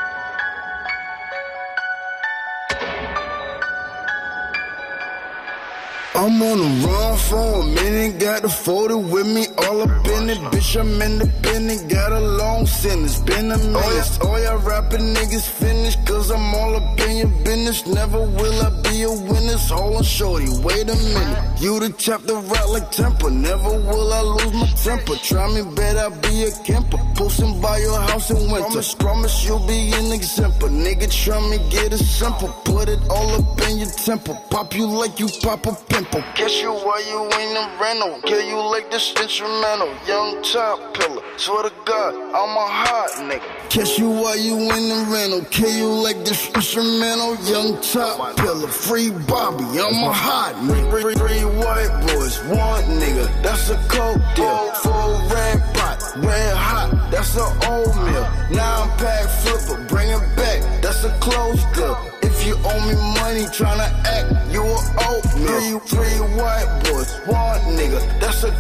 I'm on the run for a minute, got the photo with me, all up in it. Bitch, I'm independent, got a long sentence, been a oh, minute. Oh, all y'all rapping niggas finished, cause I'm all up in your business. Never will I be a winner, hold on, shorty, wait a minute. You the chapter right like temper, never will I lose my temper. Try me, bet I'll be a camper, posting by your house in winter. Promise, promise you'll be an example. Nigga, try me, get it simple, put it all up in your temple. Pop you like you pop a pimple. Catch you while you ain't in rental. Kill you like this instrumental. Young top pillar. Swear to God, I'm a hot nigga. Catch you while you in the rental. Kill you like this instrumental. Young top pillar. Free Bobby. I'm a hot nigga. Three, three white boys, one nigga. That's a coke deal. Full red pot, red hot. That's an old meal. Nine pack flipper. Bring it back. That's a closed deal. If you owe me money, tryna act, you a oatmeal. Three, three white boys, one nigga, that's a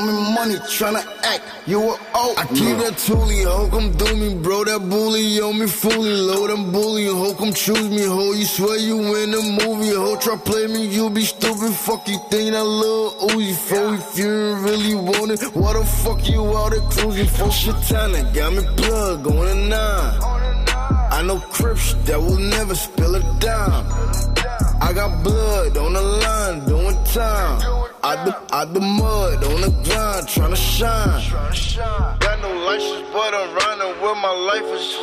owe me money, tryna act, you a oatmeal. I keep that toolie, ho, come do me, bro, that bully on me fully. Load them bully, ho, come choose me, ho. You swear you in the movie, ho, try play me, you be stupid. Fuck you think that little Uzi for if you ain't really want it. What the fuck you out there cruising for? Shit talent, got me plug on a nine. I know Crips that will never spill a dime. I got blood on the line doing time. Out the, out the mud on the grind trying to shine. Got no license, but I'm running where my life is.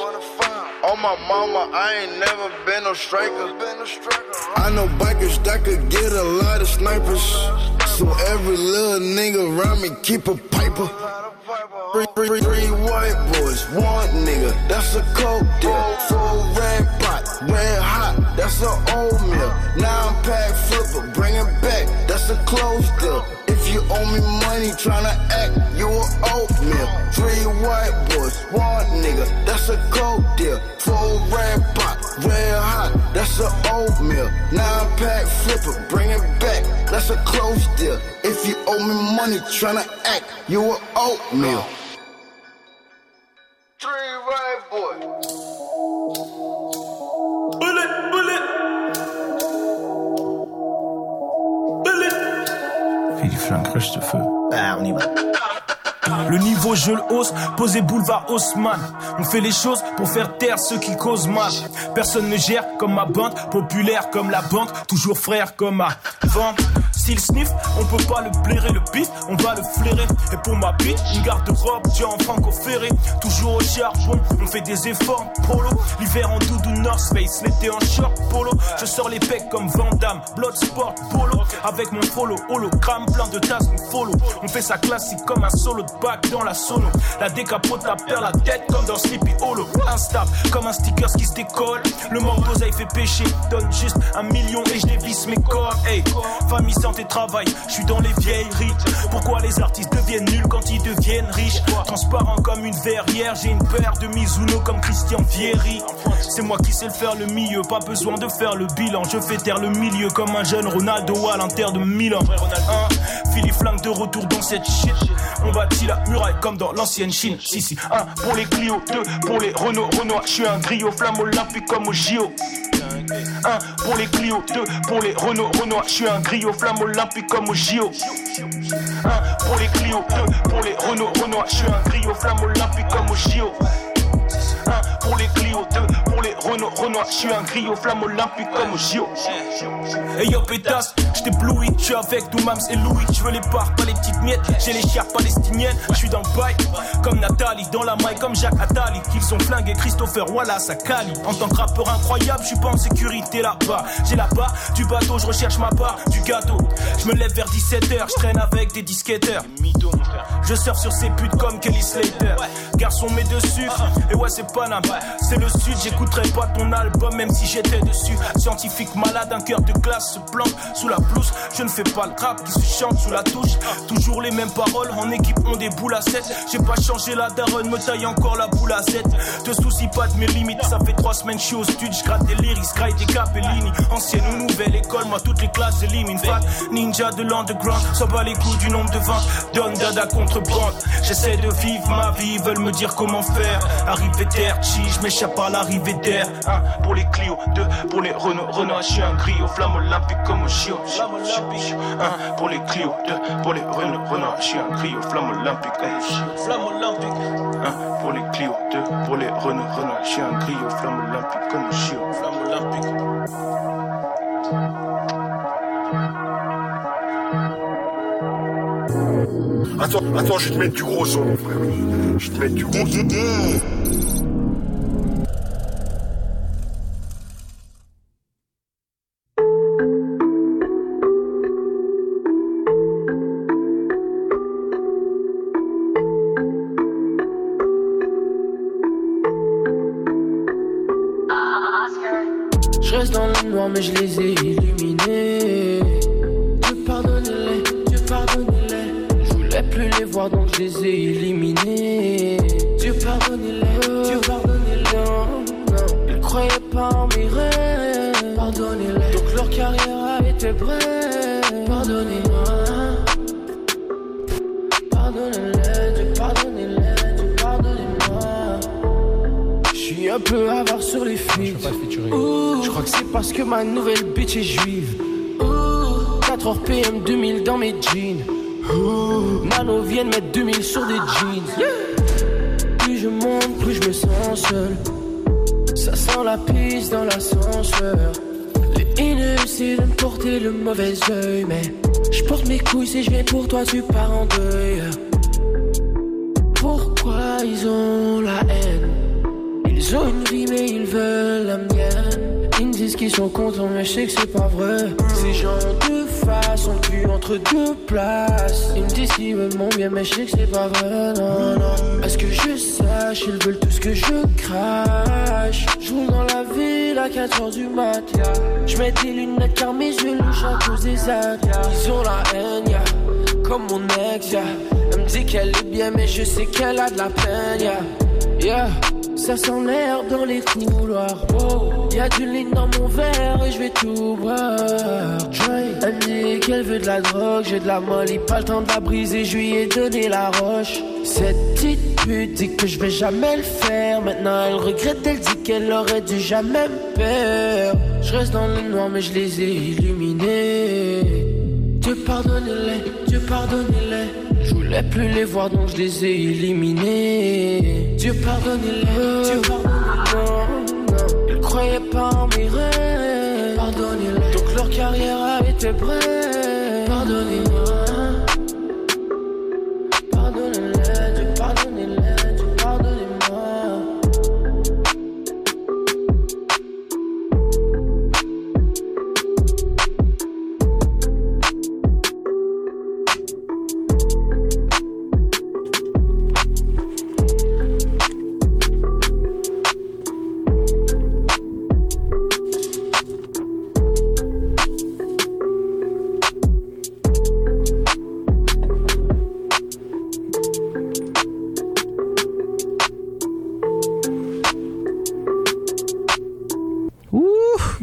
On my mama, I ain't never been no striker. I know bikers that could get a lot of snipers. So every little nigga around me keep a piper. Three, three, three white boys, one nigga, that's a coke deal. Four red pot, red hot, that's an oatmeal. Nine pack flipper, bring it back, that's a closed deal. If you owe me money, tryna act, you a oatmeal. Three white boys, one nigga, that's a coke deal. Four red pot, red hot, that's an oatmeal. Nine pack flipper, bring it back, that's a closed deal. If you owe me money, tryna act, you a oatmeal. Three right boy. Bullet, bullet. Puis du flingue crush de feu. Ah, on y va. Le niveau je le hausse, posé boulevard Haussmann. On fait les choses pour faire taire ceux qui causent mal. Personne ne gère comme ma bande, populaire comme la banque, toujours frère comme ma vente. S'il sniff, on peut pas le blairer, le pif, on va le flairer. Et pour ma bite, une garde-robe, tiens en franco ferré. Toujours au charbon, on fait des efforts, polo. L'hiver en doudou North Face, l'été en short polo. Je sors les pecs comme Van Damme, Bloodsport, polo. Avec mon follow, hologramme, plein de tasses, on follow. On fait ça classique comme un solo dans la sono. La décapote à perd la tête comme dans Sleepy Hollow. Instable comme un sticker qui se décolle. Le manque d'oseille fait pécher. Donne juste un million et je dévisse mes cordes. Hey, famille santé, travail. Je suis dans les vieilleries. Pourquoi les artistes deviennent nuls quand ils deviennent riches? Transparent comme une verrière, j'ai une paire de Mizuno comme Christian Vieri. C'est moi qui sais le faire le milieu, pas besoin de faire le bilan. Je fais taire le milieu comme un jeune Ronaldo à l'Inter de Milan. Un, Philippe Flingue de retour dans cette shit. On bâtit la muraille comme dans l'ancienne Chine. Si, si, un pour les Clio, deux pour les Renault, Renoir. Je suis un griot, flamme olympique comme au JO. Un pour les Clio, deux pour les Renault, Renoir. Je suis un griot, flamme olympique comme au JO. Un pour les Clio, deux pour les Renault, Renoir. Je suis un griot, flamme olympique comme au JO. Un pour les Clio, deux pour Renault, Renoir. Je suis un griot, flamme olympique comme au JO. Hey yo pétasse, j't'éblouis, j'suis avec Doumams et Louis, je veux les parts, pas les petites miettes, j'ai les chiens palestiniennes, je suis dans le bail, comme Nathalie, dans la maille comme Jacques Attali, qu'ils sont flingués, Christopher Wallace à Cali. En tant que rappeur incroyable, je suis pas en sécurité là-bas. J'ai part du bateau, je recherche ma part du gâteau. Je me lève vers 17h, je traîne avec des disquetteurs. Je surfe sur ces putes comme Kelly Slater. Garçon met dessus, et ouais c'est Paname. C'est le sud, j'écouterai pas ton album même si j'étais dessus. Scientifique malade, un cœur de glace se plante sous la blouse. Je ne fais pas le rap qui se chante sous la touche. Toujours les mêmes paroles, en équipe on des boules à 7. J'ai pas changé la daronne, me taille encore la boule à 7. Te soucie pas de mes limites, ça fait trois semaines je suis au stud. Je gratte des lyrics, graille des capellini. Ancienne ou nouvelle école, moi toutes les classes j'élimine. Fat, ninja de l'underground, ça bat les coups du nombre de ventes. Donne dada contrebande. J'essaie de vivre ma vie, ils veulent me dire comment faire. Arrivé chi, je m'échappe à l'arrivée d'air. Un pour les Clio, deux pour les Renault, Renault, je suis un griot, flamme olympique comme au Chio. Un pour les Clio, deux pour les Renault, Renault, je suis un griot, flamme olympique. Flamme olympique. Un pour les Clio, deux pour les Renault, Renault, je suis un griot, flamme olympique comme au Chio. Flamme olympique. Attends, attends, je vais te mettre du gros son, mon frère. Je vais te mettre du gros son. Ma nouvelle bitch est juive. 4h PM 2000 dans mes jeans. Nano viennent mettre 2000 sur des jeans. Plus je monte, plus je me sens seul. Ça sent la piste dans l'ascenseur. Le haineux c'est de me porter le mauvais oeil. Mais je porte mes couilles si je viens pour toi, tu pars en deuil. Pourquoi ils ont la haine? Ils ont une vie mais ils veulent la mienne disent qu'ils sont contents mais je sais que c'est pas vrai Ces gens de face ont cul entre deux places Ils me disent qu'ils veulent mon bien mais je sais que c'est pas vrai non non Est-ce que je sache ils veulent tout ce que je crache Je roule dans la ville à 4h du mat yeah. Je mets des lunettes car mes yeux louchent à cause des. Ils ont la haine yeah. comme mon ex yeah. Elle me dit qu'elle est bien mais je sais qu'elle a de la peine yeah. Yeah. Ça s'emmerde dans les couloirs. Oh, y a du ligne dans mon verre et je vais tout boire. Elle me dit qu'elle veut de la drogue, j'ai de la molly, pas le temps de la briser, je lui ai donné la roche. Cette petite pute dit que je vais jamais le faire. Maintenant elle regrette, elle dit qu'elle aurait dû jamais me perdre. Je reste dans le noir, mais je les ai illuminés. Dieu pardonnez-les, Dieu pardonnez-les. Voulais plus les voir donc je les ai éliminés. Dieu pardonnez-les, Dieu pardonnez-les. Ils croyaient pas en mes rêves. Pardonnez-les. Donc leur carrière a été brève. Pardonnez-moi.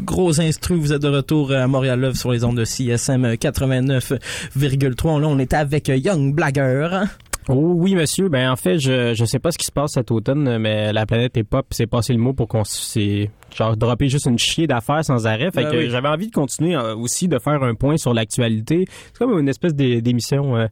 Gros instru. Vous êtes de retour à Montréal Love sur les ondes de CSM 89,3. Là, on est avec Young Blagger. Oh oui, monsieur. Ben en fait, je je sais pas ce qui se passe cet automne, mais la planète est pop. C'est passé le mot pour qu'on s'est genre dropper juste une chier d'affaires sans arrêt. Fait Ben que oui. j'avais envie de continuer euh, aussi de faire un point sur l'actualité. C'est comme une espèce d'é- d'émission euh,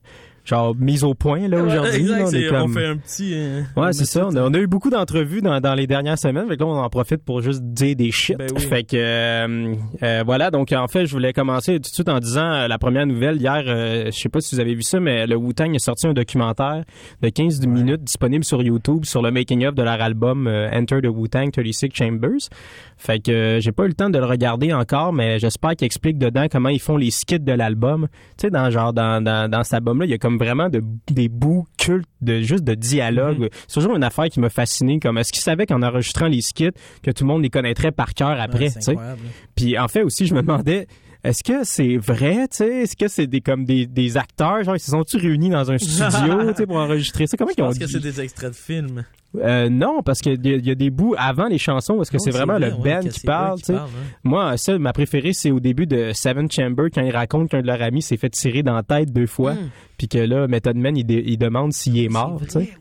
genre mise au point là aujourd'hui. Là. on, comme- fait un petit... euh, Ouais, c'est ça. On a, on a eu beaucoup d'entrevues dans, dans les dernières semaines. Fait que là, on en profite pour juste dire des shit. Ben oui. Fait que euh, euh, voilà. Donc en fait, je voulais commencer tout de suite en disant la première nouvelle hier. je sais pas si vous avez vu ça, mais le Wu-Tang a sorti un documentaire de 15 minutes disponible sur YouTube sur le making of de leur album Enter the Wu-Tang 36 Chambers. Fait que j'ai pas eu le temps de le regarder encore, mais j'espère qu'il explique dedans comment ils font les skits de l'album. Tu sais, dans genre dans, dans, dans cet album-là, il y a comme vraiment de, des bouts cultes de juste de dialogue. Mhm. C'est toujours une affaire qui m'a fasciné. Comme est-ce qu'ils savaient qu'en enregistrant les skits, que tout le monde les connaîtrait par cœur après. Ouais, c'est tu sais? incroyable. Puis en fait aussi, je me demandais. Est-ce que c'est vrai, tu sais? Est-ce que c'est des comme des, des acteurs, genre ils se sont-tu réunis dans un studio, (laughs) tu sais, pour enregistrer ça? Comment Je ils ont pense que dit- c'est des extraits de films. euh, non, parce qu'il y, y a des bouts avant les chansons où est-ce que Oh, c'est vraiment vrai, le ouais, band que qui parle. qui tu sais? parlent, hein. Moi, ça, ma préférée, c'est au début de Seven Chamber quand il raconte qu'un de leurs amis s'est fait tirer dans la tête deux fois, Mm. puis que là, Method Man, il, demande s'il est mort. tu sais.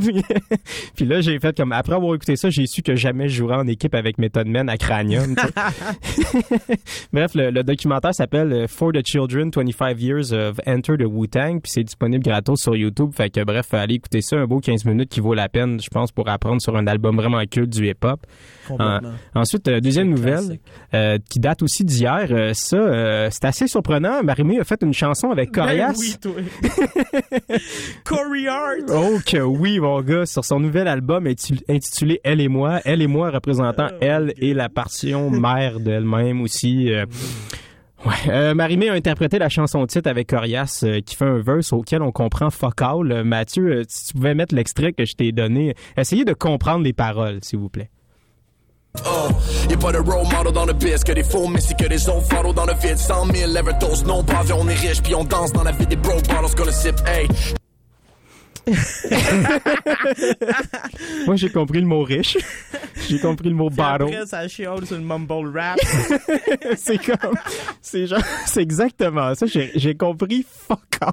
Puis, (laughs) puis là, j'ai fait comme après avoir écouté ça, j'ai su que jamais je jouerais en équipe avec Method Man à Cranium. (laughs) Bref, le, le documentaire s'appelle euh, For the Children 25 Years of Enter the Wu-Tang, puis c'est disponible gratos sur YouTube. Fait que bref, allez écouter ça, un beau 15 minutes qui vaut la peine, je pense, pour apprendre sur un album vraiment culte du hip-hop. En- ensuite, euh, deuxième nouvelle, euh, qui date aussi d'hier, euh, ça, euh, c'est assez surprenant. Marimé a fait une chanson avec Corias. Ben oui, toi. Corey Hart. Oh que oui, mon gars, sur son nouvel album intitulé Elle et moi, Elle et moi représentant Oh, elle et la partition (laughs) mère d'elle-même aussi. euh, Ouais, euh, Marimé a interprété la chanson titre avec Corias euh, qui fait un verse auquel on comprend fuck all. Euh, Mathieu, euh, si tu pouvais mettre l'extrait que je t'ai donné, essayez de comprendre les paroles, s'il vous plaît. Oh, y'a pas de role model dans le biz, que des faux messi, que des autres photos dans le vide. 100 000 Evertos, non pavé, on est riche, puis on danse dans la vie des bro bottles qu'on le sip, hey. (laughs) Moi, j'ai compris le mot riche. j'ai compris le mot Puis. Après, ça chiale sur le mumble rap. (laughs) c'est comme, c'est genre, c'est exactement ça. J'ai, compris fuck all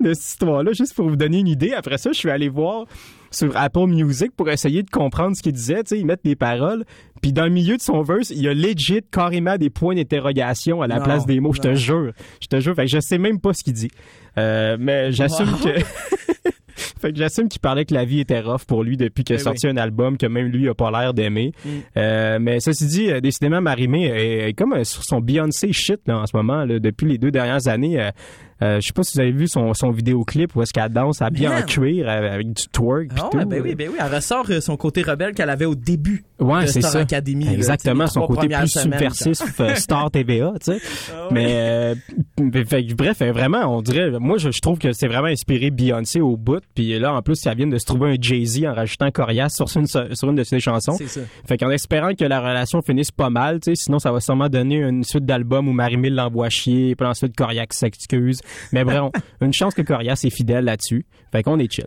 de cette histoire-là, juste pour vous donner une idée. Après ça, je suis allé voir sur Apple Music pour essayer de comprendre ce qu'il disait. Tu sais, ils mettent des paroles. Puis dans le milieu de son verse, il y a legit carrément des points d'interrogation à la Non, place des mots. Je te jure. Je te jure. Fait que je sais même pas ce qu'il dit. Euh, mais j'assume Wow. que... (laughs) (laughs) Fait que j'assume qu'il parlait que la vie était rough pour lui depuis qu'il a Ben sorti un album que même lui a pas l'air d'aimer. Mm. Euh, mais ceci dit, euh, décidément, Marimé est, est comme euh, sur son Beyoncé shit là, en ce moment. Là, depuis les deux dernières années, euh, je sais pas si vous avez vu son, son vidéoclip où est-ce qu'elle danse habillée en cuir avec du twerk pis Ah tout. ben oui, ben oui, elle ressort euh, son côté rebelle qu'elle avait au début Ouais, de c'est Star ça. Academy. Exactement, son côté plus subversif, Star TVA, tu sais. (laughs) Mais euh, fait bref, euh, vraiment, on dirait, moi, je, je trouve que c'est vraiment inspiré Beyoncé au bout. Puis là, en plus, ça vient de se trouver un Jay-Z en rajoutant Corias sur une, sur une de ses chansons. C'est ça. Fait qu'en espérant que la relation finisse pas mal, tu sais, sinon ça va sûrement donner une suite d'albums où Marie-Mille l'envoie chier, puis ensuite Corias s'excuse. Mais bon, une chance que Corias est fidèle là-dessus. Fait qu'on est chill.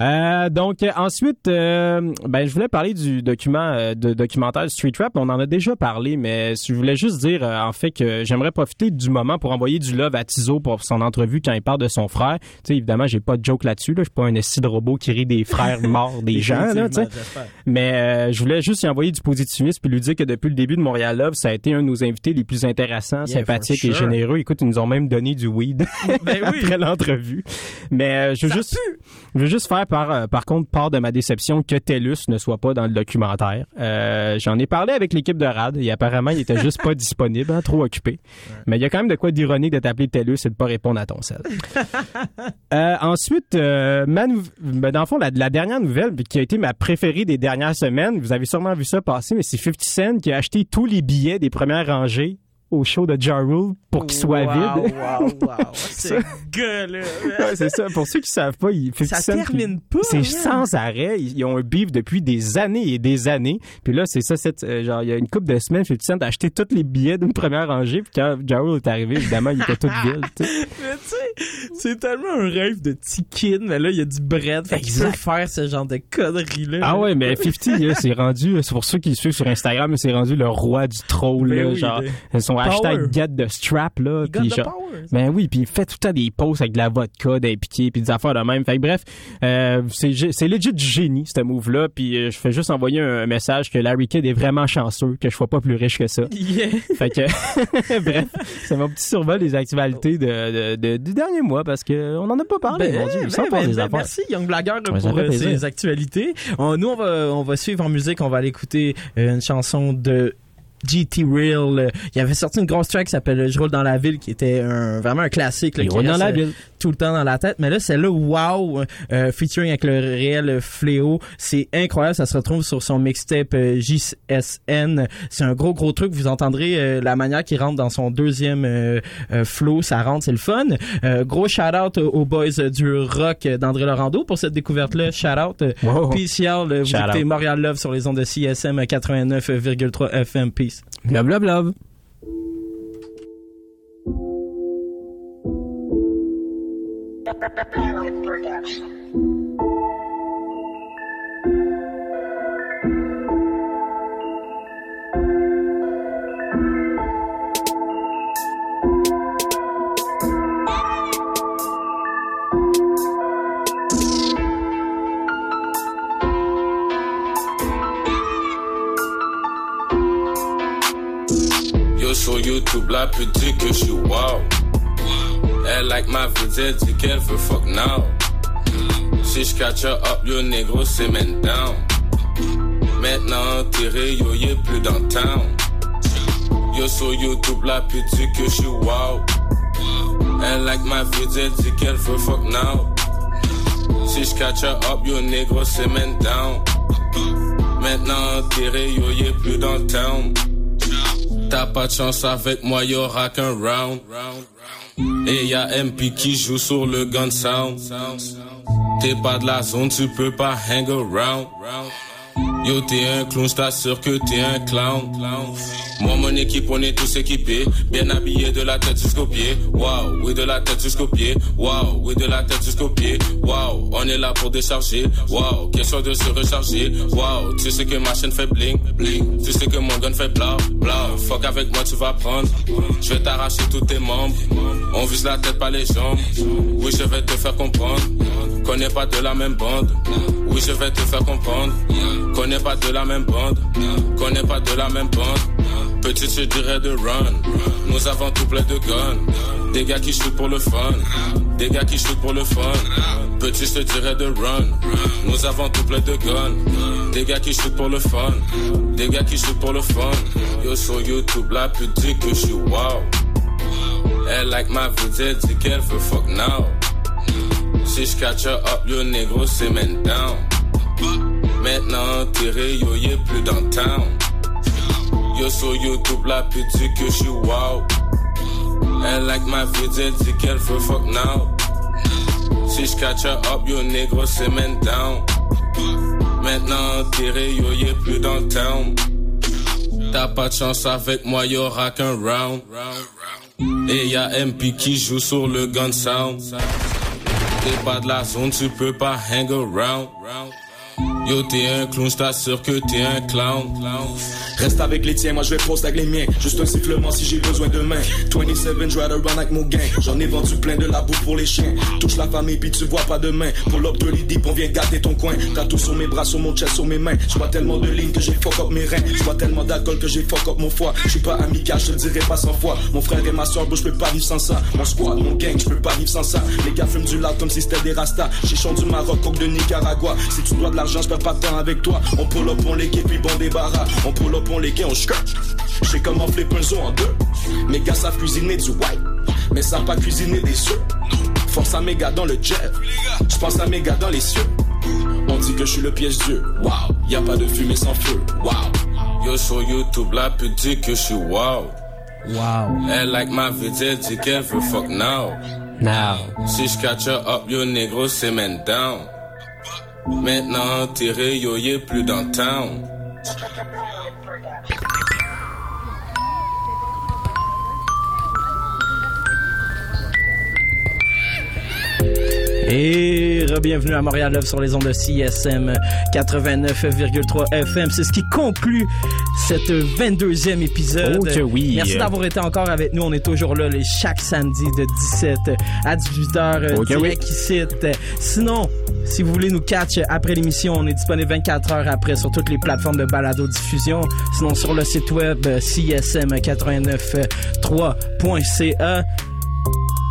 Euh, donc ensuite, euh, ben je voulais parler du document euh, de documentaire Street Rap. On en a déjà parlé, mais je voulais juste dire euh, en fait que j'aimerais profiter du moment pour envoyer du love à Tizo pour son entrevue quand il parle de son frère. Tu sais, évidemment, j'ai pas de joke là-dessus. Là. Je suis pas un esti de robot qui rit des frères (laughs) morts des gens. Là. Mais euh, je voulais juste y envoyer du positivisme puis lui dire que depuis le début de Montréal Love, ça a été un de nos invités les plus intéressants, Yeah, sympathiques et généreux. Écoute, ils nous ont même donné du weed Ben (laughs) oui. après l'entrevue. Mais euh, je veux juste je veux juste faire par euh, par contre part de ma déception que TELUS ne soit pas dans le documentaire. Euh, j'en ai parlé avec l'équipe de Rad et apparemment il était juste pas (laughs) disponible, hein, trop occupé. Mais il y a quand même de quoi d'ironique de t'appeler TELUS et de pas répondre à ton sel. (laughs) Euh, ensuite, euh, ma ben, dans le fond, la, la dernière nouvelle qui a été ma préférée des dernières semaines, vous avez sûrement vu ça passer, mais c'est 50 Cent qui a acheté tous les billets des premières rangées au show de Ja Rule pour qu'il soit Wow, vide. wow, wow. (laughs) Ce gars-là. Ouais, c'est ça. Pour ceux qui savent pas, il fait Ça termine puis pas, C'est sans arrêt. Ils ils ont un beef depuis des années et des années. Puis là, c'est ça, cette, euh, genre, il y a une couple de semaines, 50 Cent a acheté tous les billets d'une première rangée. Puis quand Ja Rule est arrivé, évidemment, il était tout (laughs) vide. Mais tu sais, c'est tellement un rêve de petit kid, mais là, il y a du bread. Fait qu'il peut faire ce genre de conneries-là. Ah ouais, mais 50, là, c'est rendu, c'est pour ceux qui le suivent sur Instagram, c'est rendu le roi du troll, Ben là, oui, genre, de- son Power. hashtag get the strap, là. The genre- power. Ben oui, puis il fait tout le temps des posts avec de la vodka, des piquets, puis des affaires de même. Fait que bref, euh, c'est legit du génie, ce move-là, puis euh, je fais juste envoyer un message que Larry Kidd est vraiment chanceux, que je sois pas plus riche que ça. (laughs) Yeah. Fait que, (laughs) bref, c'est mon petit survol des actualités de, de- de- du dernier mois, parce que on en a pas parlé, Ben, mon Dieu, ben, ben, des ben, affaires. Merci Young ça pour euh, ces actualités. On- nous on va on va suivre en musique, on va aller écouter une chanson de GT Real. Euh, Il avait sorti une grosse track qui s'appelle Je roule dans la ville qui était un, vraiment un classique là, Il qui roule dans la euh, ville. tout le temps dans la tête. Mais là c'est là wow euh, featuring avec le réel Fléau. C'est incroyable, ça se retrouve sur son mixtape euh, JSN. C'est un gros gros truc, vous entendrez euh, la manière qu'il rentre dans son deuxième euh, flow, ça rentre, c'est le fun. Euh, gros shout out aux boys du rock d'André Laurando pour cette découverte là. Shout out. euh, Wow. Peace vous Shout écoutez out. Montréal Love sur les ondes de CSM 89,3 FM. Peace. Yo, sur YouTube, la pute dit que je suis wow. Elle like ma vedette, dit qu'elle veut fuck now. Si je catch her up, yo négro, c'est down. Maintenant tiré, yo y'a plus dans town. Yo, sur YouTube, la pute dit que je suis wow. Elle like ma vedette, dit qu'elle veut fuck now. Si je catch her up, yo négro, c'est down. Maintenant tiré, yo y'a plus dans town. T'as pas de chance avec moi, y'aura qu'un round. Et y'a MP qui joue sur le gun sound. T'es pas de la zone, tu peux pas hang around. Yo, t'es un clown, j't'assure que t'es un clown. Moi, mon équipe, on est tous équipés. Bien habillés de la tête jusqu'aux pieds. Waouh, oui, de la tête jusqu'aux pieds. Waouh, oui, de la tête jusqu'aux pieds. Waouh, on est là pour décharger. Waouh, question de se recharger. Waouh, tu sais que ma chaîne fait bling, bling. Sais que mon gun fait bla, bla. Fuck avec moi, tu vas prendre. Je vais t'arracher tous tes membres. On vise la tête, pas les jambes. Oui, je vais te faire comprendre. Connais pas de la même bande. Oui, je vais te faire comprendre. Connais pas de la même bande. Connais pas de la même bande. Petite, je dirais de run. Nous avons tout plein de guns. Des gars qui shootent pour le fun. Des gars qui shootent pour le fun. Petit, je dirais de run. Nous avons tout plein de guns. Des gars qui shootent pour le fun. Des gars qui shootent pour le fun. Yo, sur YouTube, la pute dit que je suis wow. Elle like ma vedette, dit qu'elle veut fuck now. Si je catch her up, yo négro, c'est down. Maintenant tiré, yo y'a plus town. Yo sur YouTube, la pute dit que je suis wow. Elle like ma vedette, dit qu'elle veut fuck now. Si je catch her up, yo négro, c'est down. Maintenant tiré, yo y'a plus dans town. T'as pas de chance avec moi, y'aura qu'un round. Et y'a MP qui joue sur le gun sound. T'es pas de la zone, tu peux pas hang around. Yo, t'es un clown, j't'assure que t'es un clown. Reste avec les tiens, moi je vais poster avec les miens. Juste un sifflement si j'ai besoin de main. 27, je run avec mon gang. J'en ai vendu plein de la bouffe pour les chiens. Touche la famille, puis tu vois pas de main. Pull up de l'idée, on vient gâter ton coin. T'as tout sur mes bras, sur mon chest, sur mes mains. Je vois tellement de lignes que j'ai fuck up mes reins. Je vois tellement d'alcool que j'ai fuck up mon foie. Je suis pas amical, je te le dirai pas sans foi. Mon frère et ma soeur, je peux pas vivre sans ça. Mon squad, mon gang, je peux pas vivre sans ça. Les gars fument du loud comme si c'était des rastas. Chichon du Maroc, coke de Nicaragua. Si tu dois de l'argent, je de temps avec toi. On pull up, on les puis bon débarras. On pull up, on les on scratch. Je sais comment flipper un zoo en deux. Mes gars savent cuisiner du white, mais savent pas cuisiner des cieux. Force à mes gars dans le jet. Je pense à mes gars dans les cieux. On dit que je suis le piège Dieu. Waouh, y a pas de fumée sans feu. Waouh. Yo, sur YouTube, la pute dit que je suis wow. Wow. Elle like dit qu'elle veut fuck now. Now. Si je catch her up, yo négro, c'est man down. Maintenant enterré, yo plus dans town. Et bienvenue à Montréal Love sur les ondes de CSM 89,3 FM. C'est ce qui conclut cette 22e épisode. Oh que oui. Merci d'avoir été encore avec nous. On est toujours là les chaque samedi de 17 à 18h Oh que direct oui. ici. Sinon, si vous voulez nous catch après l'émission, on est disponible 24 heures après sur toutes les plateformes de balado diffusion. Sinon sur le site web euh, csm893.ca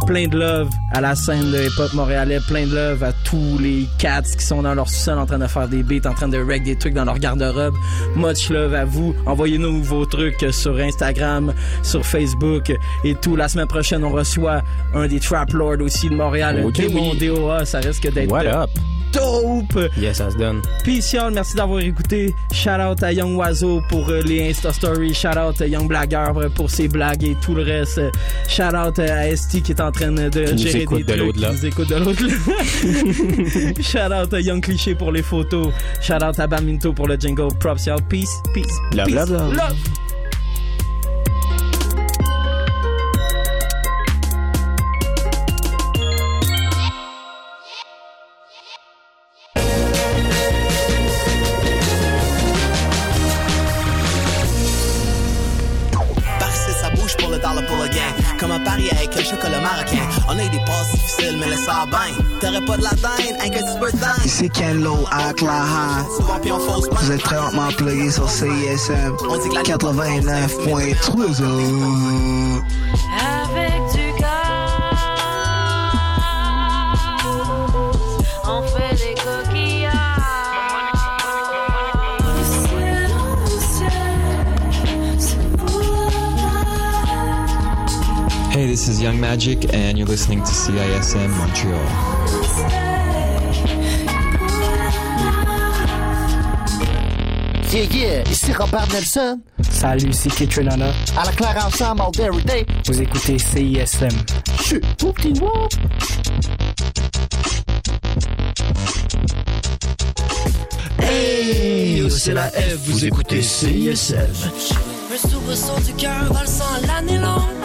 plein de love à la scène de hip-hop montréalais, plein de love à tous les cats qui sont dans leur sous-sol en train de faire des beats, en train de reg des trucs dans leur garde-robe. Much love à vous. Envoyez-nous vos trucs sur Instagram, sur Facebook et tout. La semaine prochaine, on reçoit un des Trap Lords aussi de Montréal, Ok, Démon oui. DOA. Ça risque d'être What up? dope. Yes, ça se donne. Peace y'all, merci d'avoir écouté. Shout out à Young Oiseau pour euh, les Insta Stories. Shout out à Young Blagueur pour ses blagues et tout le reste. Shout out à ST qui est en train de Qui nous gérer des de trucs, qui nous de l'autre. (laughs) Shout out à Young Cliché pour les photos. Shout out à Baminto pour le jingle. Props y'all. Peace, peace. Peace, love, Comme un pari avec un chocolat marocain. On a eu des passes difficiles, mais laisse ça bien. T'aurais pas de la dinde, un que tu peux dingue. Ici Ken Lo à Claha. Souvent, puis on fausse Vous êtes très lentement plugué sur CISM 89.3. this is Young Magic, and you're listening to CISM Montreal. Yeah, yeah, ici Robert Nelson. Salut, c'est Kitrenana. À la claire ensemble, all day, every day. Vous écoutez CISM. Chut, whoop-de whoop. Hey, c'est la F, vous écoutez CISM. Un soubresaut du cœur valsant l'année longue.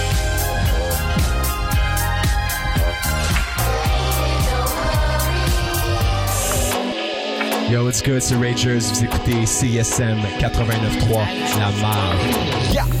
Yo, what's good, c'est Ragers. Vous écoutez CSM 89.3, La Marge.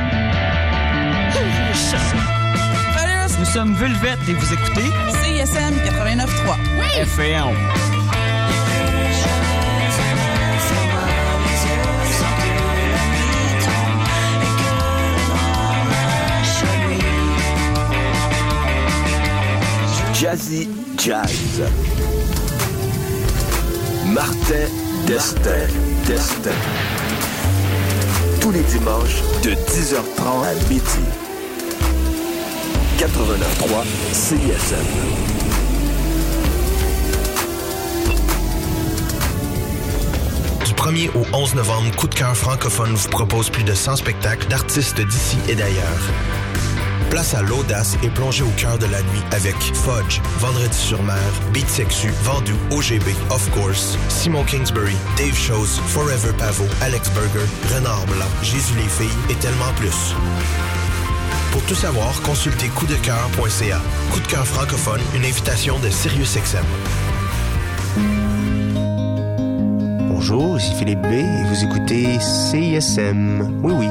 Nous sommes Vulvette et vous écoutez CISM 89.3. FM. Jazzy Jazz. Martin Destin. Destin. Tous les dimanches de 10h30 à midi. 89.3 CISM. Du 1er au 11 novembre, Coup de cœur francophone vous propose plus de 100 spectacles d'artistes d'ici et d'ailleurs. Place à l'audace et plongez au cœur de la nuit avec Fudge, Vendredi sur mer, Beat Sexu, Vendu, OGB, Of Course, Simon Kingsbury, Dave Shows, Forever Pavo, Alex Burger, Renard Blanc, Jésus les filles et tellement plus. Pour tout savoir, consultez coupdecoeur.ca. Coup de cœur francophone, une invitation de SiriusXM. Bonjour, ici Philippe B et vous écoutez CISM. Oui, oui,